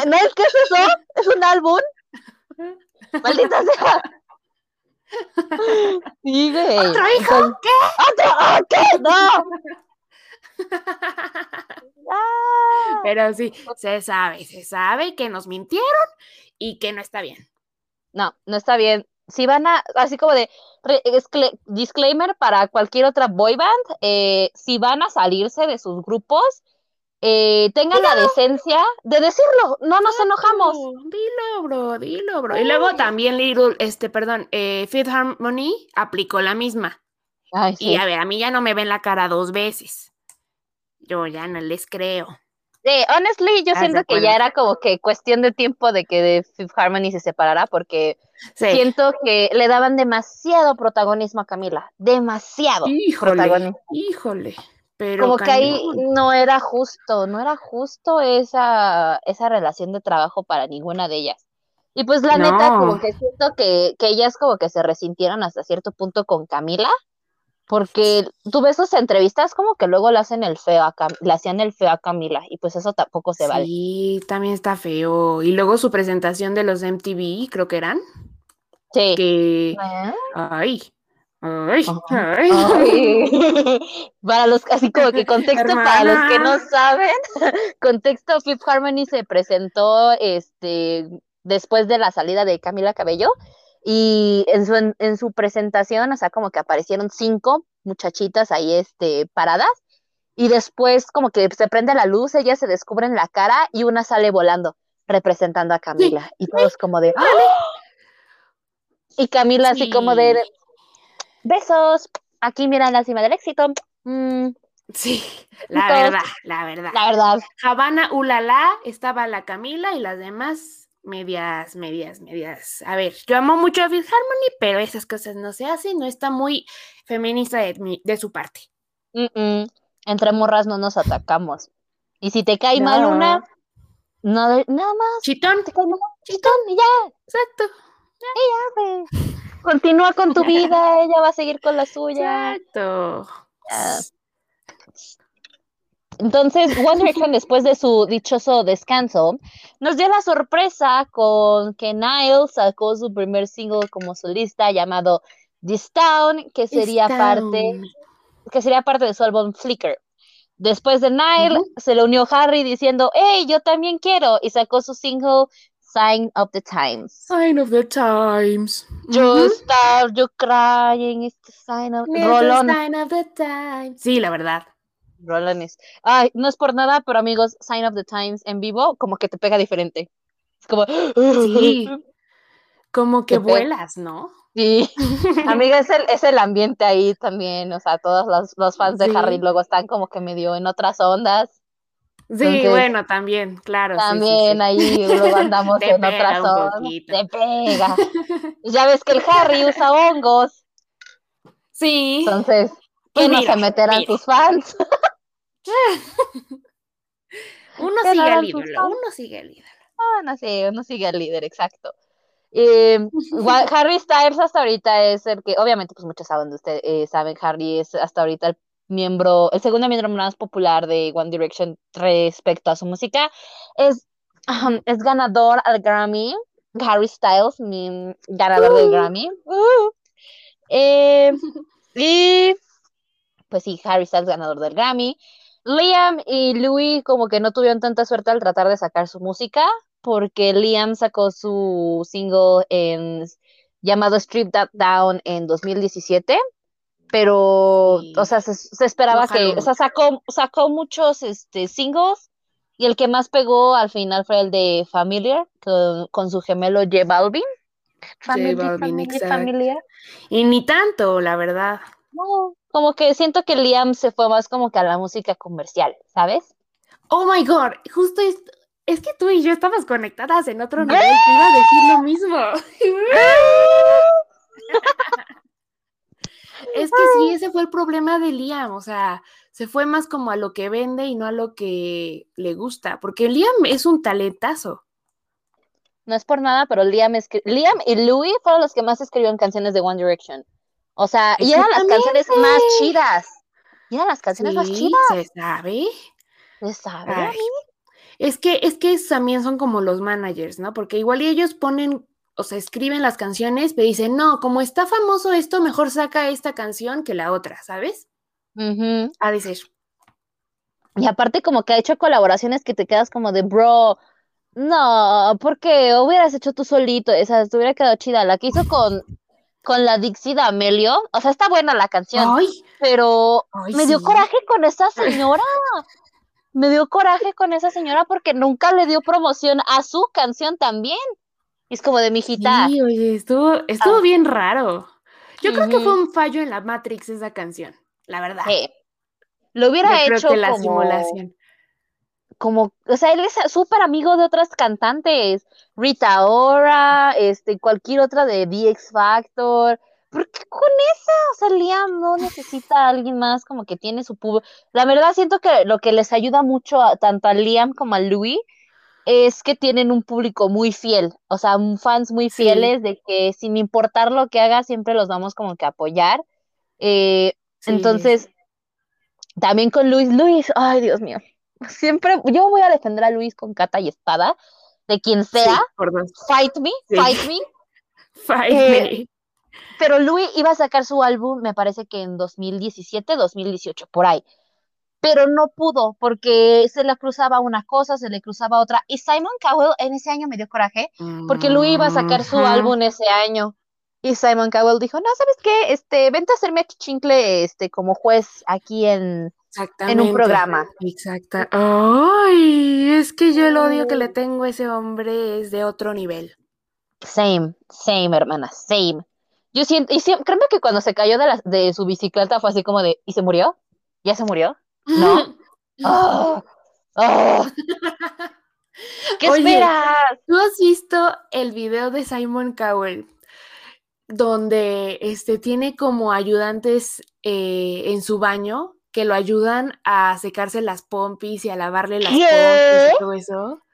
¿Nile qué es eso? ¿Es un álbum? ¡Maldita sea! Sí, güey. ¿Otro hijo? ¿Qué? ¿Otro? ¿Qué? ¡No! *laughs* ¡Ah! Pero sí, se sabe, se sabe que nos mintieron y que no está bien. No, no está bien. Si van a, así como de disclaimer para cualquier otra boy band, eh, si van a salirse de sus grupos, eh, tengan la decencia de decirlo, no nos enojamos. Dilo, bro, dilo, bro. Y luego también Little, este, perdón, eh, Fifth Harmony aplicó la misma. Y a ver, a mí ya no me ven la cara dos veces yo ya no les creo. Sí, honestly, yo siento que ya era como que cuestión de tiempo de que Fifth Harmony se separara porque siento que le daban demasiado protagonismo a Camila, demasiado híjole, Híjole, pero como que ahí no era justo, no era justo esa, esa relación de trabajo para ninguna de ellas. Y pues la neta, como que siento que, que ellas como que se resintieron hasta cierto punto con Camila porque tú ves sus entrevistas como que luego le hacen el feo a le hacían el feo a Camila y pues eso tampoco se vale. Sí, también está feo. Y luego su presentación de los MTV, creo que eran. Sí. Que ay, ay, ay. *laughs* para los así como que contexto para los que no saben, *laughs* contexto Fifth Harmony se presentó este después de la salida de Camila Cabello y en su, en, su presentación, o sea, como que aparecieron cinco muchachitas ahí este, paradas. Y después como que se prende la luz, ellas se descubren la cara y una sale volando, representando a Camila. Y todos como de... ¡Ah! Y Camila así como de... Besos, aquí miran la cima del éxito. Mm. Sí, *laughs* la verdad, la verdad. La verdad. Habana, ulala, estaba la Camila y las demás medias, medias, medias. A ver, yo amo mucho a Fifth Harmony, pero esas cosas no se hacen, no está muy feminista de, de su parte. Entre morras no nos atacamos. Y si te cae mal una, no, nada más. Chitón. Chitón, y ya. Exacto. Ya. Continúa con tu *laughs* vida, ella va a seguir con la suya. Exacto. Entonces, One Direction, *laughs* después de su dichoso descanso, nos dio la sorpresa con que Niall sacó su primer single como solista llamado This Town, que sería parte que sería parte de su álbum Flicker. Después de Niall, se le unió Harry diciendo, hey, yo también quiero, y sacó su single Sign of the Times. Sign of the Times. Just start you crying, it's the sign of, sign of the times. Sí, la verdad. Rolones. Ay, no es por nada, pero amigos, Sign of the Times en vivo, como que te pega diferente. Es como. Sí. *laughs* Como que vuelas, ¿no? Sí. *laughs* Amiga, es el, es el ambiente ahí también. O sea, todos los, fans de Harry luego están como que medio en otras ondas. Sí, bueno, también, claro. También ahí lo andamos *laughs* en otra zona. Te pega. *laughs* ya ves que el Harry usa hongos. Sí. Entonces, ¿qué no se meterán tus fans? *laughs* uno sigue al ídolo, uno sigue al ídolo. Ah, no sé, uno sigue al líder, exacto. Eh, Harry Styles hasta ahorita es el que, obviamente, pues muchos saben de ustedes, eh, saben, Harry es hasta ahorita el miembro, el segundo miembro más popular de One Direction respecto a su música. Es, es ganador al Grammy. Harry Styles, mi ganador del uh. Grammy. Uh. Eh, y pues sí, Harry Styles ganador del Grammy. Liam y Louis como que no tuvieron tanta suerte al tratar de sacar su música, porque Liam sacó su single en, llamado Strip That Down en 2017 pero, o sea, se, esperaba que, o sea, sacó, sacó muchos este, singles y el que más pegó al final fue el de Familiar con, su gemelo J Balvin. J Balvin, Familiar. Y ni tanto, la verdad. No, como que siento que Liam se fue más como que a la música comercial, ¿sabes? Oh my god, justo es, es que tú y yo estamos conectadas en otro nivel, iba a decir lo mismo. *laughs* Es que sí, ese fue el problema de Liam, o sea, se fue más como a lo que vende y no a lo que le gusta, porque Liam es un talentazo. No es por nada, pero Liam, Liam y Louis fueron los que más escribieron canciones de One Direction. O sea, y eran las canciones más chidas. Y eran las canciones más chidas. Se sabe. Se sabe. es que, es que también son como los managers, ¿no? Porque igual ellos ponen o sea, escriben las canciones, pero dicen, no, como está famoso esto, mejor saca esta canción que la otra, ¿sabes? A decir. Y aparte como que ha hecho colaboraciones que te quedas como de, bro, no, porque hubieras hecho tú solito, esa te hubiera quedado chida. La que hizo con, con la Dixie Amelio, o sea, está buena la canción, pero me dio coraje con esa *laughs* señora. me dio coraje con esa señora porque nunca le dio promoción a su canción también. Es como de mi hijita. Sí, oye, estuvo, estuvo ah. bien raro. Yo creo que fue un fallo en la Matrix esa canción, la verdad. Sí. Lo hubiera hecho que la como, simulación. Como, o sea, él es súper amigo de otras cantantes. Rita Ora, este, cualquier otra de The X Factor. ¿Por qué con esa? O sea, Liam no necesita a alguien más como que tiene su público. La verdad siento que lo que les ayuda mucho tanto a Liam como a Louis es que tienen un público muy fiel, o sea, fans muy fieles de que sin importar lo que haga, siempre los vamos como que a apoyar. Eh, entonces, también con Luis, Luis, ay Dios mío, siempre, yo voy a defender a Luis con cata y espada, de quien sea, fight me, fight me. *laughs* Fight eh, me. Pero Luis iba a sacar su álbum, me parece que en 2017, 2018, por ahí pero no pudo porque se le cruzaba una cosa, se le cruzaba otra. Y Simon Cowell en ese año me dio coraje porque Louis iba a sacar su álbum ese año. Y Simon Cowell dijo, no, ¿sabes qué? Este, vente a hacerme aquí chincle este, como juez aquí en, en un programa. Exacto. Ay, es que yo el odio que le tengo a ese hombre es de otro nivel. Same, same, hermana, same. Yo siento, y créeme que cuando se cayó de, la, de su bicicleta fue así como de, ¿y se murió? ¿Ya se murió? ¿No? *laughs* ¡Ah! *laughs* ¿Qué esperas? ¿Tú has visto el video de Simon Cowell? Donde este, tiene como ayudantes eh, en su baño que lo ayudan a secarse las pompis y a lavarle las pompis y todo eso.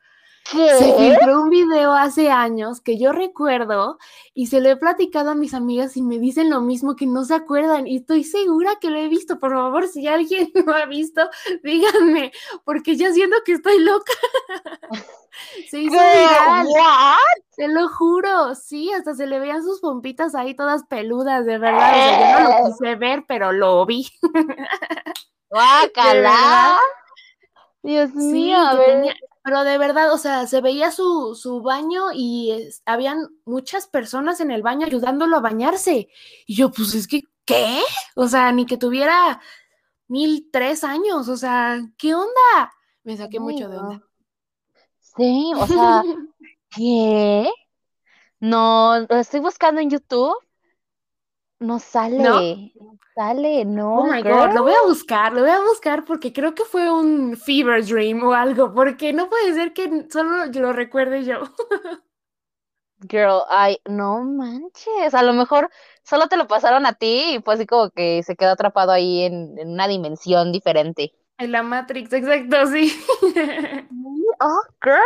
Se filtró un video hace años que yo recuerdo y se lo he platicado a mis amigas y me dicen lo mismo que no se acuerdan y estoy segura que lo he visto. Por favor, si alguien *laughs* lo ha visto, díganme, porque ya siento que estoy loca. *laughs* se hizo viral. Te lo juro, sí, hasta se le veían sus pompitas ahí todas peludas, de verdad. yo no lo eh. quise ver, pero lo vi. *laughs* ¡Guácala! Dios mío, a ver. Pero de verdad, o sea, se veía su, su baño y habían muchas personas en el baño ayudándolo a bañarse. Y yo, pues es que, ¿qué? O sea, ni que tuviera mil tres años, o sea, ¿qué onda? Me saqué mucho de onda. Sí, o sea, *laughs* ¿qué? No, lo estoy buscando en YouTube. No sale. ¿No? sale, no. Oh my god, lo voy a buscar, lo voy a buscar porque creo que fue un fever dream o algo, porque no puede ser que solo lo recuerde yo. *laughs* Girl, ay, no manches, a lo mejor solo te lo pasaron a ti y fue así como que se quedó atrapado ahí en, en una dimensión diferente. En la Matrix, exacto, sí. *laughs* oh, girl,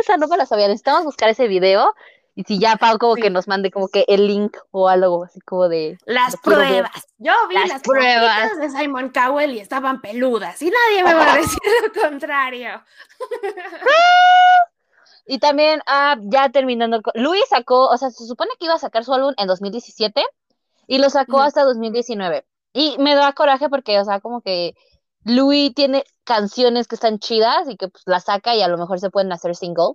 esa no me la sabía. Necesitamos buscar ese video y si ya Pau como que nos mande como que el link o algo así como de... Las pruebas. Yo vi las, pruebas de Simon Cowell y estaban peludas y nadie me va a *laughs* decir lo contrario. *laughs* y también, ah, ya terminando, Luis sacó, o sea, se supone que iba a sacar su álbum en 2017 y lo sacó hasta 2019. Y me da coraje porque, o sea, como que Louis tiene canciones que están chidas y que pues las saca y a lo mejor se pueden hacer single.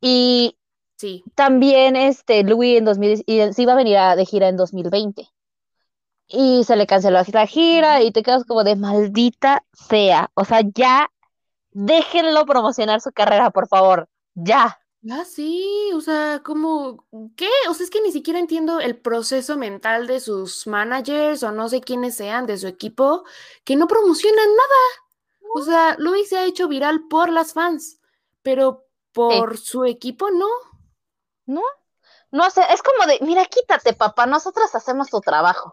Y Sí. También este, Louis en 2000, y se iba a venir de gira en 2020. Y se le canceló la gira y te quedas como de maldita sea. O sea, ya déjenlo promocionar su carrera, por favor. Ya. Ah, sí, o sea, como, ¿qué? O sea, es que ni siquiera entiendo el proceso mental de sus managers o no sé quiénes sean de su equipo, que no promocionan nada. O sea, Louis se ha hecho viral por las fans, pero por su equipo no. ¿No? No sé, es como de, mira, quítate, papá, nosotros hacemos tu trabajo.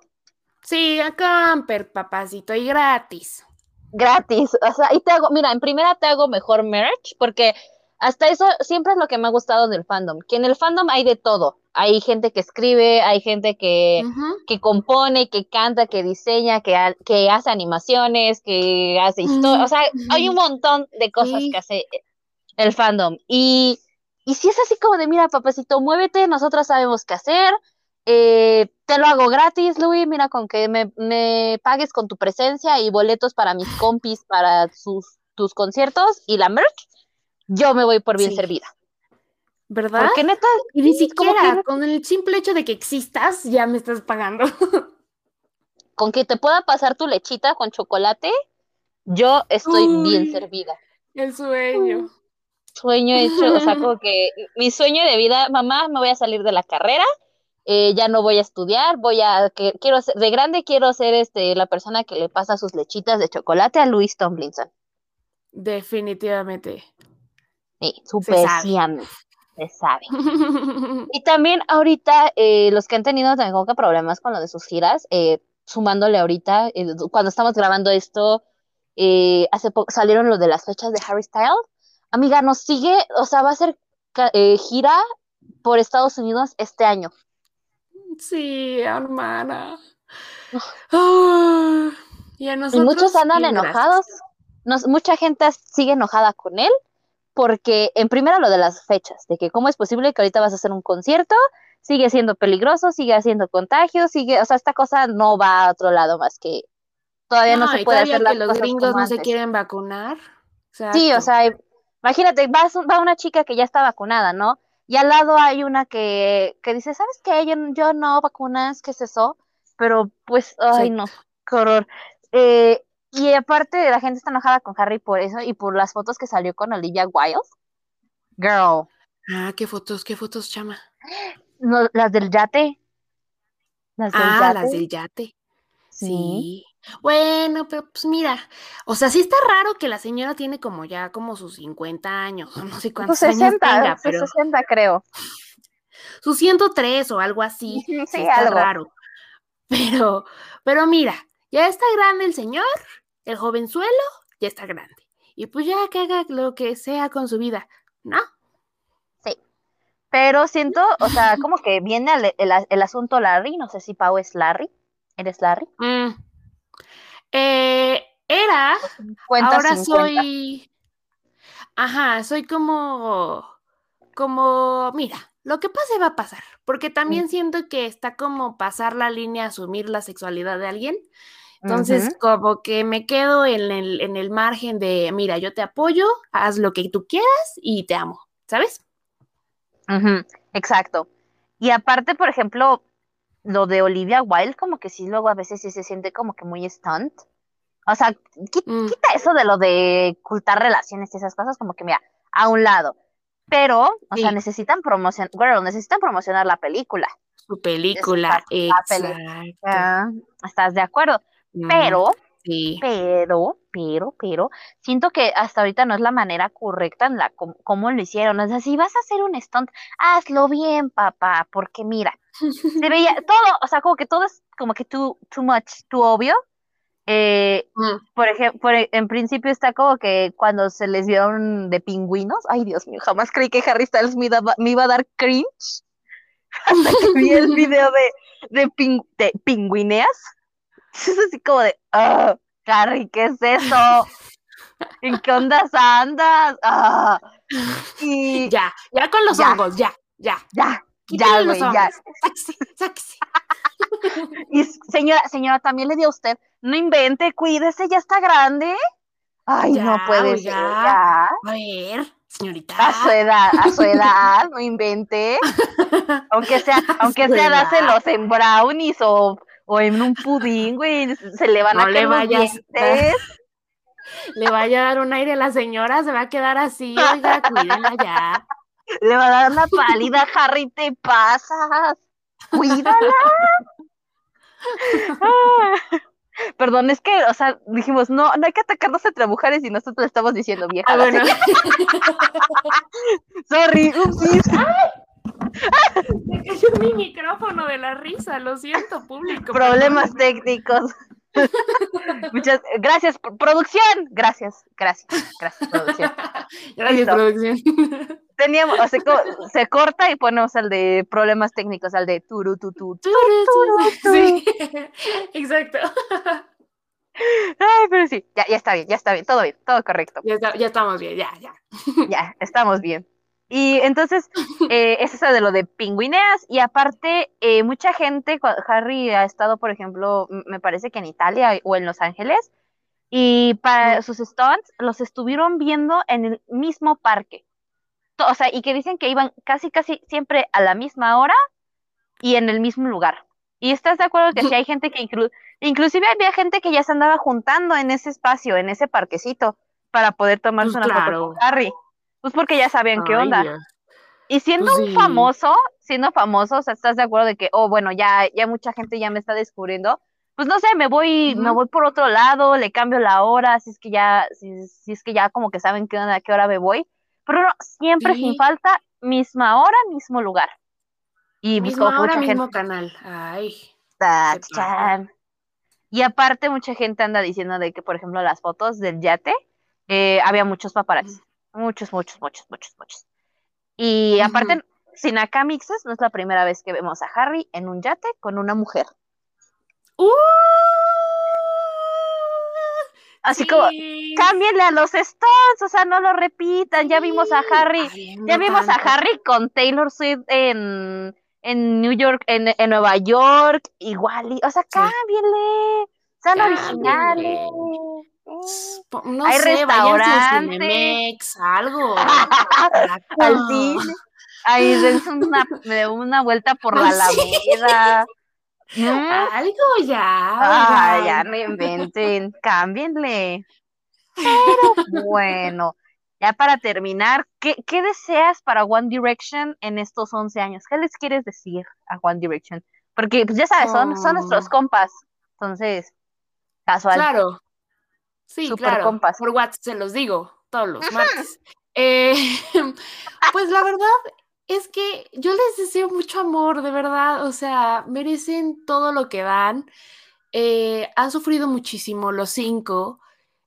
Sí, a camper, papacito, y gratis. Gratis, o sea, y te hago, mira, en primera te hago mejor merch, porque hasta eso siempre es lo que me ha gustado del fandom, que en el fandom hay de todo. Hay gente que escribe, hay gente que, que compone, que canta, que diseña, que, que hace animaciones, que hace historia, o sea, hay un montón de cosas que hace el fandom. Y y si es así como de, mira, papacito, muévete, nosotros sabemos qué hacer, eh, te lo hago gratis, Luis, mira, con que me, pagues con tu presencia y boletos para mis compis, para sus, tus conciertos y la merch, yo me voy por bien servida. ¿Verdad? Porque neta. Y ni siquiera, con el simple hecho de que existas, ya me estás pagando. *laughs* con que te pueda pasar tu lechita con chocolate, yo estoy bien servida. El sueño sueño hecho, o sea, como que mi sueño de vida, mamá, me voy a salir de la carrera, eh, ya no voy a estudiar, voy a, que, quiero ser, de grande quiero ser este, la persona que le pasa sus lechitas de chocolate a Luis Tomlinson. Definitivamente. Sí, súper se sabe. *laughs* y también ahorita, eh, los que han tenido también problemas con lo de sus giras, eh, sumándole ahorita, cuando estamos grabando esto, hace poco salieron lo de las fechas de Harry Styles, amiga, nos sigue, o sea, va a ser eh, gira por Estados Unidos este año. Sí, hermana. Y, muchos andan enojados. mucha gente sigue enojada con él porque, en primero, lo de las fechas, de que cómo es posible que ahorita vas a hacer un concierto, sigue siendo peligroso, sigue haciendo contagios, sigue, o sea, esta cosa no va a otro lado más que todavía no, se puede hacer que los gringos no se quieren vacunar. Sí, o sea, Imagínate, va una chica que ya está vacunada, ¿no? Y al lado hay una que, que dice, ¿sabes qué? Yo, yo no vacunas, ¿qué es eso? Pero pues, ay no, qué horror. Eh, y aparte la gente está enojada con Harry por eso y por las fotos que salió con Olivia Wilde. Girl. Ah, qué fotos, qué fotos, chama. las del yate. Las del ah, las del yate. Sí. Bueno, pero pues mira, o sea, sí está raro que la señora tiene como ya como sus 50 años, *laughs* no sé cuántos 60, años tenga, pero 60 creo. Sus 103 o algo así. Sí, está raro. *laughs* Pero, pero mira, ya está grande el señor, el jovenzuelo ya está grande. Y pues ya que haga lo que sea con su vida, ¿no? Sí. Pero siento, o sea, *laughs* como que viene el, el, asunto Larry, no sé si Pau es Larry. ¿Eres Larry? Mm. Eh, era, ahora soy, ajá, soy como, como, mira, lo que pase va a pasar, porque también siento que está como pasar la línea, asumir la sexualidad de alguien. Entonces, como que me quedo en el, en el margen de, mira, yo te apoyo, haz lo que tú quieras y te amo, ¿sabes? Exacto. Y aparte, por ejemplo, lo de Olivia Wilde, como que sí, luego a veces sí se siente como que muy stunt. O sea, mm. quita, eso de lo de ocultar relaciones y esas cosas, como que mira, a un lado. pero, o sea, necesitan promocionar, bueno, necesitan promocionar la película. Su película, exacto. ¿Estás de acuerdo? Mm, pero, sí. pero, pero, pero, siento que hasta ahorita no es la manera correcta en la cómo lo hicieron. O sea, si vas a hacer un stunt, hazlo bien, papá, porque mira, se veía *laughs* todo, o sea, como que todo es como que too, too much, too obvio. Eh, mm. Por ejemplo, en principio está como que cuando se les vieron de pingüinos, ay Dios mío, jamás creí que Harry Styles me, iba a dar cringe *laughs* hasta que vi el *laughs* video de, de, de pingüineas. *laughs* Es así como de, ah, Harry, ¿qué es eso? ¿En qué ondas andas? Ah. Y... Ya, ya con los ojos, ya, ya. Ya, ya, güey, ya. *laughs* Y señora, señora, también le dio a usted, no invente, cuídese, ya está grande. Ay, no puede ser. Ya. A ver, señorita. A su edad, a su edad, no invente. *laughs* aunque sea, aunque sea dáselos en brownies o, o en un pudín, güey, se le van a caer los dientes. *laughs* Le vaya a dar un aire a la señora, se va a quedar así, oiga, cuídenla ya. *laughs* Le va a dar una pálida, Harry, te pasas. Cuídala. *laughs* Perdón, es que, o sea, dijimos, no, no hay que atacarnos entre mujeres y nosotros le estamos diciendo vieja. Ah, bueno. Sorry, upsis. Me cayó mi micrófono de la risa, lo siento, público. Problemas técnicos. *laughs* Muchas gracias, producción. Gracias, gracias, gracias, producción. *laughs* Gracias, producción. *laughs* Teníamos, se, se, corta y ponemos al de problemas técnicos, al de turu, tu, tu, Sí, exacto. Ay, pero sí, ya, ya está bien, ya está bien, todo bien, todo correcto. Ya, ya estamos bien, ya, ya. Ya, estamos bien. Y entonces, eh, es eso de lo de pingüineas. Y aparte, eh, mucha gente, Harry ha estado, por ejemplo, me parece que en Italia o en Los Ángeles, y para sus stunts los estuvieron viendo en el mismo parque. O sea, y que dicen que iban casi, casi siempre a la misma hora y en el mismo lugar. Y estás de acuerdo que si hay gente que inclusive había gente que ya se andaba juntando en ese espacio, en ese parquecito, para poder tomarse pues una foto con Harry. Pues porque ya sabían qué onda. Y siendo pues un famoso, siendo famoso, o sea, ¿estás de acuerdo de que, oh, bueno, ya, ya mucha gente ya me está descubriendo? Pues no sé, me voy, me voy por otro lado, le cambio la hora, si es que ya, si, si es que ya como que saben qué onda, a qué hora me voy. Pero no, siempre sin falta, misma hora, mismo lugar. Y misma hora, mismo canal. Ay. Y aparte, mucha gente anda diciendo de que, por ejemplo, las fotos del yate, eh, había muchos paparazzi. Muchos, muchos, muchos, muchos, muchos. Y aparte, sin acá mixes, no es la primera vez que vemos a Harry en un yate con una mujer. ¡Uh! Así como, cámbienle a los stones, o sea, no lo repitan. Ya vimos a Harry, ya vimos a Harry con Taylor Swift en, en New York, en, en Nueva York, igual, o sea, cámbienle, sean originales. No Hay sé, restaurantes. algo. *laughs* Al cine. Ahí dense una, una vuelta por la Alameda. Algo ya. Ah, ya no inventen, cámbienle. Pero *laughs* bueno, ya para terminar, ¿qué, ¿qué, deseas para One Direction en estos 11 años? ¿Qué les quieres decir a One Direction? Porque, pues ya sabes, son, son nuestros oh. compas. Entonces, casual. Claro, Sí, claro, por WhatsApp se los digo todos los martes. Eh, *laughs* pues la verdad es que yo les deseo mucho amor, de verdad, o sea, merecen todo lo que dan. Eh, han sufrido muchísimo los cinco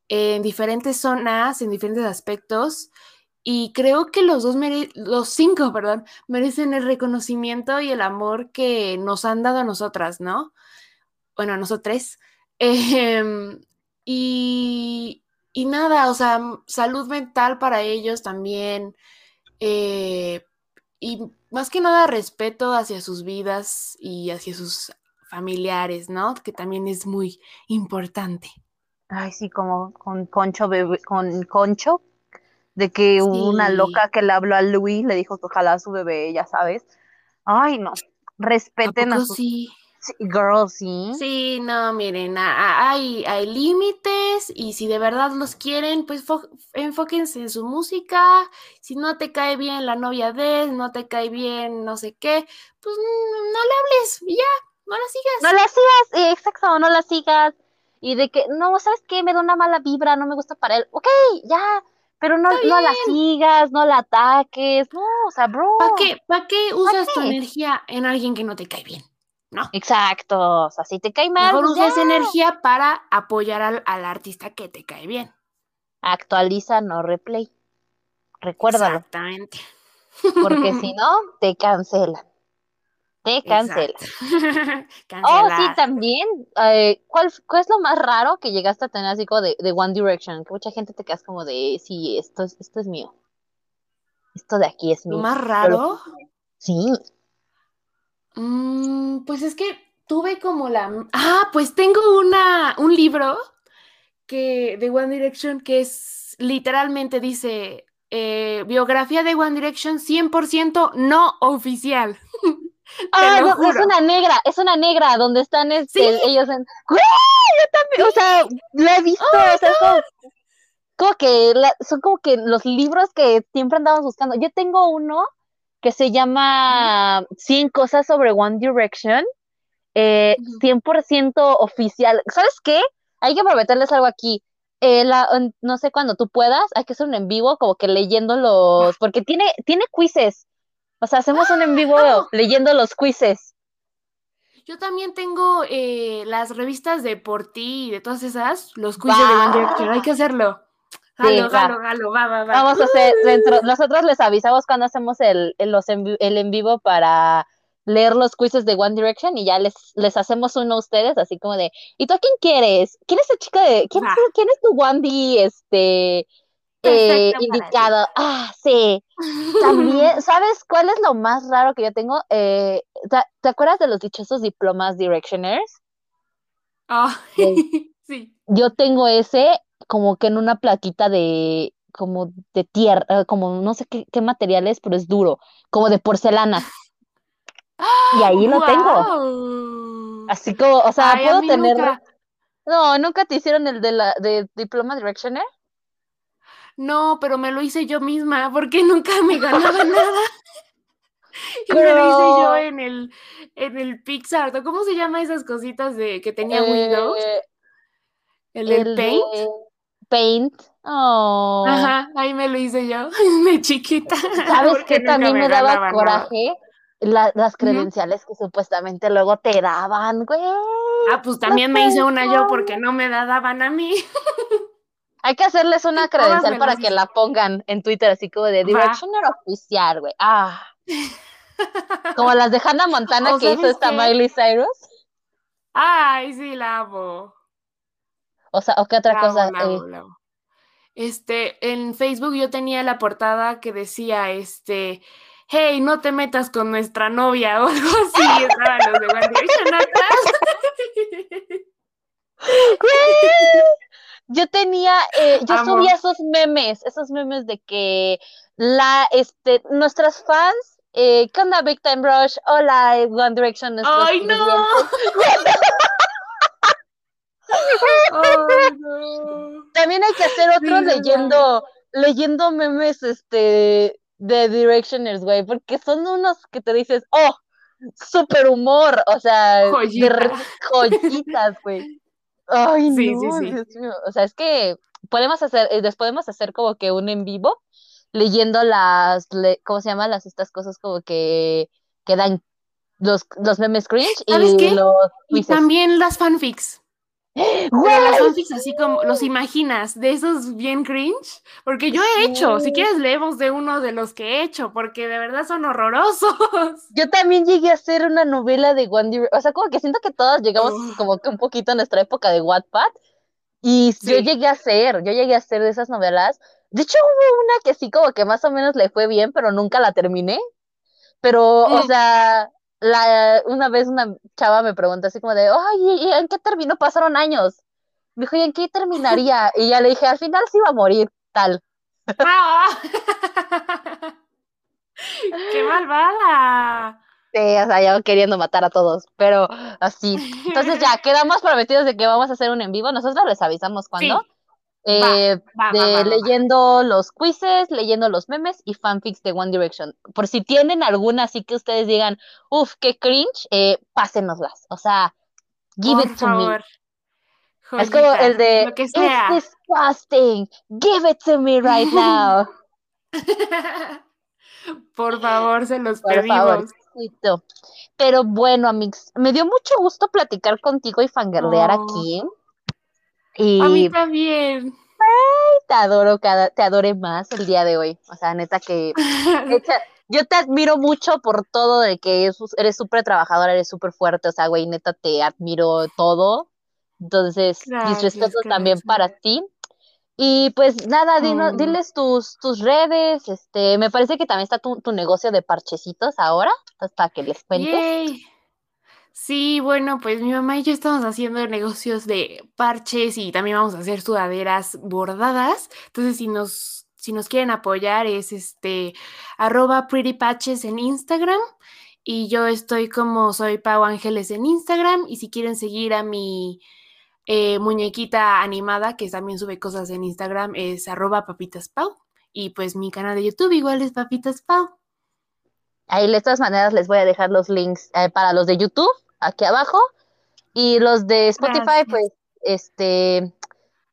en diferentes zonas, en diferentes aspectos. Y creo que los dos, los cinco, *laughs* perdón, merecen el reconocimiento y el amor que nos han dado a nosotras, ¿no? Bueno, a nosotros. Eh, *laughs* y, nada, o sea, salud mental para ellos también. Eh, y más que nada respeto hacia sus vidas y hacia sus familiares, ¿no? Que también es muy importante. Ay, sí, como con Concho, con Concho, de que una loca que le habló a Luis le dijo que ojalá su bebé, ya sabes. Ay, no, respeten a, sus... Sí. Girl, sí. Sí, no, miren, hay, hay límites y si de verdad los quieren, pues enfóquense en su música. Si no te cae bien la novia de él, no te cae bien no sé qué, pues no le hables y ya, no la sigas. No la sigas, exacto, no la sigas. Y de que, no, ¿sabes qué? Me da una mala vibra, no me gusta para él. Ok, ya, pero no, no la sigas, no la ataques, no, o sea, bro. ¿Para qué, ¿Para qué usas tu energía en alguien que no te cae bien? ¿No? Exacto, o sea, si te cae mal. Mejor pues energía para apoyar al, al, artista que te cae bien. Actualiza, no replay. Recuérdalo. Exactamente. Porque *laughs* si no, te cancelan. Te cancelan. *laughs* oh, sí, también. Eh, ¿cuál, ¿Cuál es lo más raro que llegaste a tener así como de, de One Direction? Que mucha gente te quedas como de, sí, esto es, esto es mío. Esto de aquí es mío. ¿Lo más raro? Sí. Mm, pues es que tuve como la... Ah, pues tengo una, un libro que, de One Direction que es literalmente dice eh, biografía de One Direction 100% no oficial. *laughs* Ah, es una negra, es una negra donde están este, ellos en. *laughs* Yo también, o sea, lo he visto, oh, o sea, como, que son como que los libros que siempre andamos buscando. Yo tengo uno que se llama 100 cosas sobre One Direction, eh, 100% oficial. ¿Sabes qué? Hay que prometerles algo aquí. Eh, no sé cuando tú puedas, hay que hacer un en vivo como que leyendo los, porque tiene, tiene quizzes o sea, hacemos un en vivo ¡Ah! leyendo los quizzes. Yo también tengo eh, las revistas de Por Ti y de todas esas, los quizzes de One Direction. Hay que hacerlo. Jalo, jalo, jalo, va, va, va. Vamos a hacer, dentro, nosotros les avisamos cuando hacemos el, el, los en, el en vivo para leer los quizzes de One Direction y ya les, les hacemos uno a ustedes, así como de, ¿y tú a quién quieres? ¿Quién es el chico de, quién, ¿quién es tu D, este, eh, indicado. Ah, sí. *laughs* También, ¿sabes cuál es lo más raro que yo tengo? Eh, ¿te, acuerdas de los dichosos diplomas Directioners? Ah, *laughs* sí. Yo tengo ese como que en una plaquita de como de tierra, eh, como no sé qué, qué material es, pero es duro, como de porcelana. y ahí lo tengo. Así como, o sea, puedo tener. No, nunca te hicieron el de la de diploma Directioner no, pero me lo hice yo misma porque *laughs* nunca me ganaba nada. *laughs* y me lo hice yo en el, en el Pixar. ¿Cómo se llama esas cositas de que tenía Windows? Eh, el, el Paint. Paint. Oh. Ajá, ahí me lo hice yo, *laughs* de chiquita. ¿Sabes qué también me, daba coraje? las credenciales que supuestamente luego te daban, güey. Ah, pues también me hice una yo porque no me daban a mí. Hay que hacerles una credencial para que la pongan en Twitter, así como de Directioner oficial, güey. Ah. *laughs* Como las de Hannah Montana que hizo esta Miley Cyrus. Ay, sí, la amo. O sea, ¿o qué otra cosa? Eh? Este, en Facebook yo tenía la portada que decía, este, hey, no te metas con nuestra novia *laughs* o algo así. Estaban los de One Direction atrás. Yo tenía, eh, yo subía esos memes, esos memes de que la, este, nuestras fans, eh, ¿qué onda Big Time Rush? Hola, One Direction. ¡Ay, no! *laughs* También hay que hacer otro leyendo, leyendo memes, este, de Directioners, güey, porque son unos que te dices, oh, super humor, o sea, joyitas, güey. Ay, sí, no, sí, sí. O sea, es que podemos hacer, eh, después podemos hacer como que un en vivo leyendo las, ¿cómo se llama? Las estas cosas como que, que dan los, los memes cringe y los Y también las fanfics. Las fanfics así como los imaginas, de esos bien cringe, porque yo he hecho, si quieres leemos de uno de los que he hecho, porque de verdad son horrorosos. *laughs* Yo también llegué a hacer una novela de One o sea, como que siento que todos llegamos como que un poquito a nuestra época de Wattpad, y yo llegué a hacer, yo llegué a hacer de esas novelas, de hecho hubo una que sí como que más o menos le fue bien, pero nunca la terminé, pero, o mm. sea, la, una vez una chava me preguntó así como de, ay, ¿en qué terminó? Pasaron años. Me dijo, ¿y en qué terminaría? *laughs* Y ya le dije, al final sí iba a morir, tal. *laughs* ¡Qué malvada! Sí, o sea, yo queriendo matar a todos, pero así. Entonces ya, *laughs* quedamos prometidos de que vamos a hacer un en vivo. Nosotros les avisamos cuándo. Eh, de leyendo los quizzes, leyendo los memes y fanfics de One Direction. Por si tienen alguna así que ustedes digan, uff, qué cringe, eh, pásenoslas. O sea, give it to me. es como el de, it's disgusting, give it to me right now. *laughs* Por favor, se los Por pedimos. Pero bueno, amigos, me dio mucho gusto platicar contigo y fangirlear aquí. Y... A mí también. te adoro, te adoré más el día de hoy. O sea, neta que... *laughs* yo te admiro mucho por todo de que eres súper trabajadora, eres súper fuerte. O sea, güey, neta te admiro todo. Entonces, mis respetos también para ti. Y pues nada, oh. diles tus, tus redes, este, me parece que también está tu, tu negocio de parchecitos ahora, hasta que les cuentes. Sí, bueno, pues mi mamá y yo estamos haciendo negocios de parches y también vamos a hacer sudaderas bordadas. Entonces, si nos, si nos quieren apoyar, es este arroba pretty patches en Instagram. Y yo estoy como soy Pau Ángeles en Instagram. Y si quieren seguir a mi eh, muñequita animada, que también sube cosas en Instagram, es arroba papitaspau. Y pues mi canal de YouTube igual es papitaspau. Ahí de todas maneras les voy a dejar los links eh, para los de YouTube aquí abajo. Y los de Spotify, pues, este,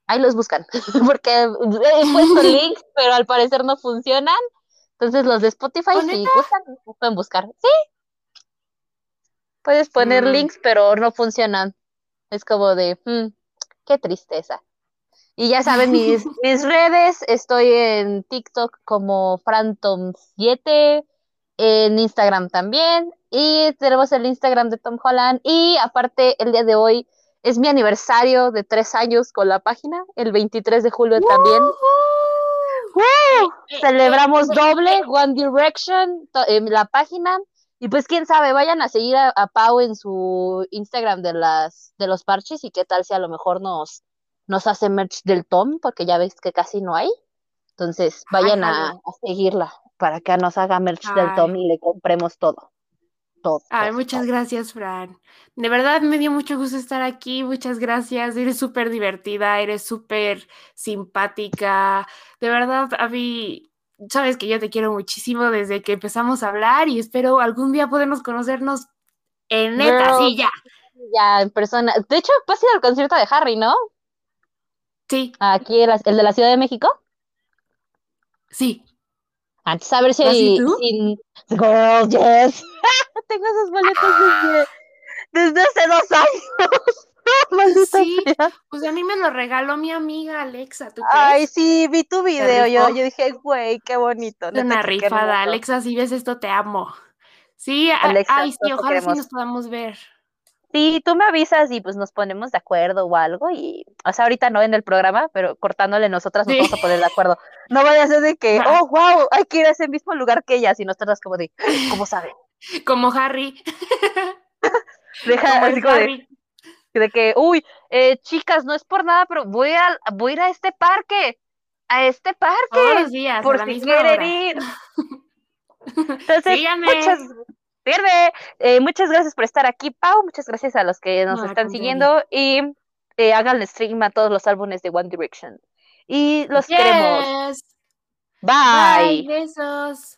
ahí los buscan, *laughs* porque he puesto *laughs* links, pero al parecer no funcionan. Entonces los de Spotify, si gustan, pueden buscar. Sí. Puedes poner mm. links, pero no funcionan. Es como de, hmm, qué tristeza. Y ya saben, *laughs* mis, mis redes, estoy en TikTok como Phantom7, en Instagram también, y tenemos el Instagram de Tom Holland, y aparte el día de hoy es mi aniversario de tres años con la página, el 23 de julio también. Eh, eh, Celebramos eh, doble, One Direction, en la página, y pues quién sabe, vayan a seguir a, Pau en su Instagram de las de los parches y qué tal si a lo mejor nos, nos hace merch del Tom, porque ya ves que casi no hay. Entonces, vayan a, seguirla para que nos haga merch del Tom y le compremos todo. Todo. Ay, muchas gracias, Fran. De verdad me dio mucho gusto estar aquí. Muchas gracias. Eres súper divertida, eres súper simpática. De verdad, a mí sabes que yo te quiero muchísimo desde que empezamos a hablar y espero algún día podernos conocernos en neta, sí, ya. Ya, en persona. De hecho, vas a ir al concierto de Harry, ¿no? Sí. Aquí, el, de la Ciudad de México. Sí. Antes a ver si... Girl, yes. *laughs* Tengo esos boletos desde, desde hace dos años. *laughs* sí, pues a mí me lo regaló mi amiga Alexa, ¿tú crees? Ay, sí, vi tu video, yo, yo dije, güey, qué bonito. Una rifada, Alexa, si ves esto, te amo. Sí, ay, sí, ojalá sí nos podamos ver. Sí, tú me avisas y pues nos ponemos de acuerdo o algo y, o sea, ahorita no en el programa, pero cortándole nosotras nos vamos a poner de acuerdo. No vaya a ser de que, oh, wow, hay que ir a ese mismo lugar que ella, si no estás como de, ¿cómo sabe? *laughs* Como Harry. *laughs* Deja, así como de, de que, uy, eh, chicas, no es por nada, pero voy a, voy a ir a este parque, a este parque, Todos los días, por si quieren ir. *laughs* Entonces, muchas, eh, muchas gracias por estar aquí, Pau, muchas gracias a los que nos están siguiendo y eh, hagan stream a todos los álbumes de One Direction. Y los queremos. Bye. Bye, besos.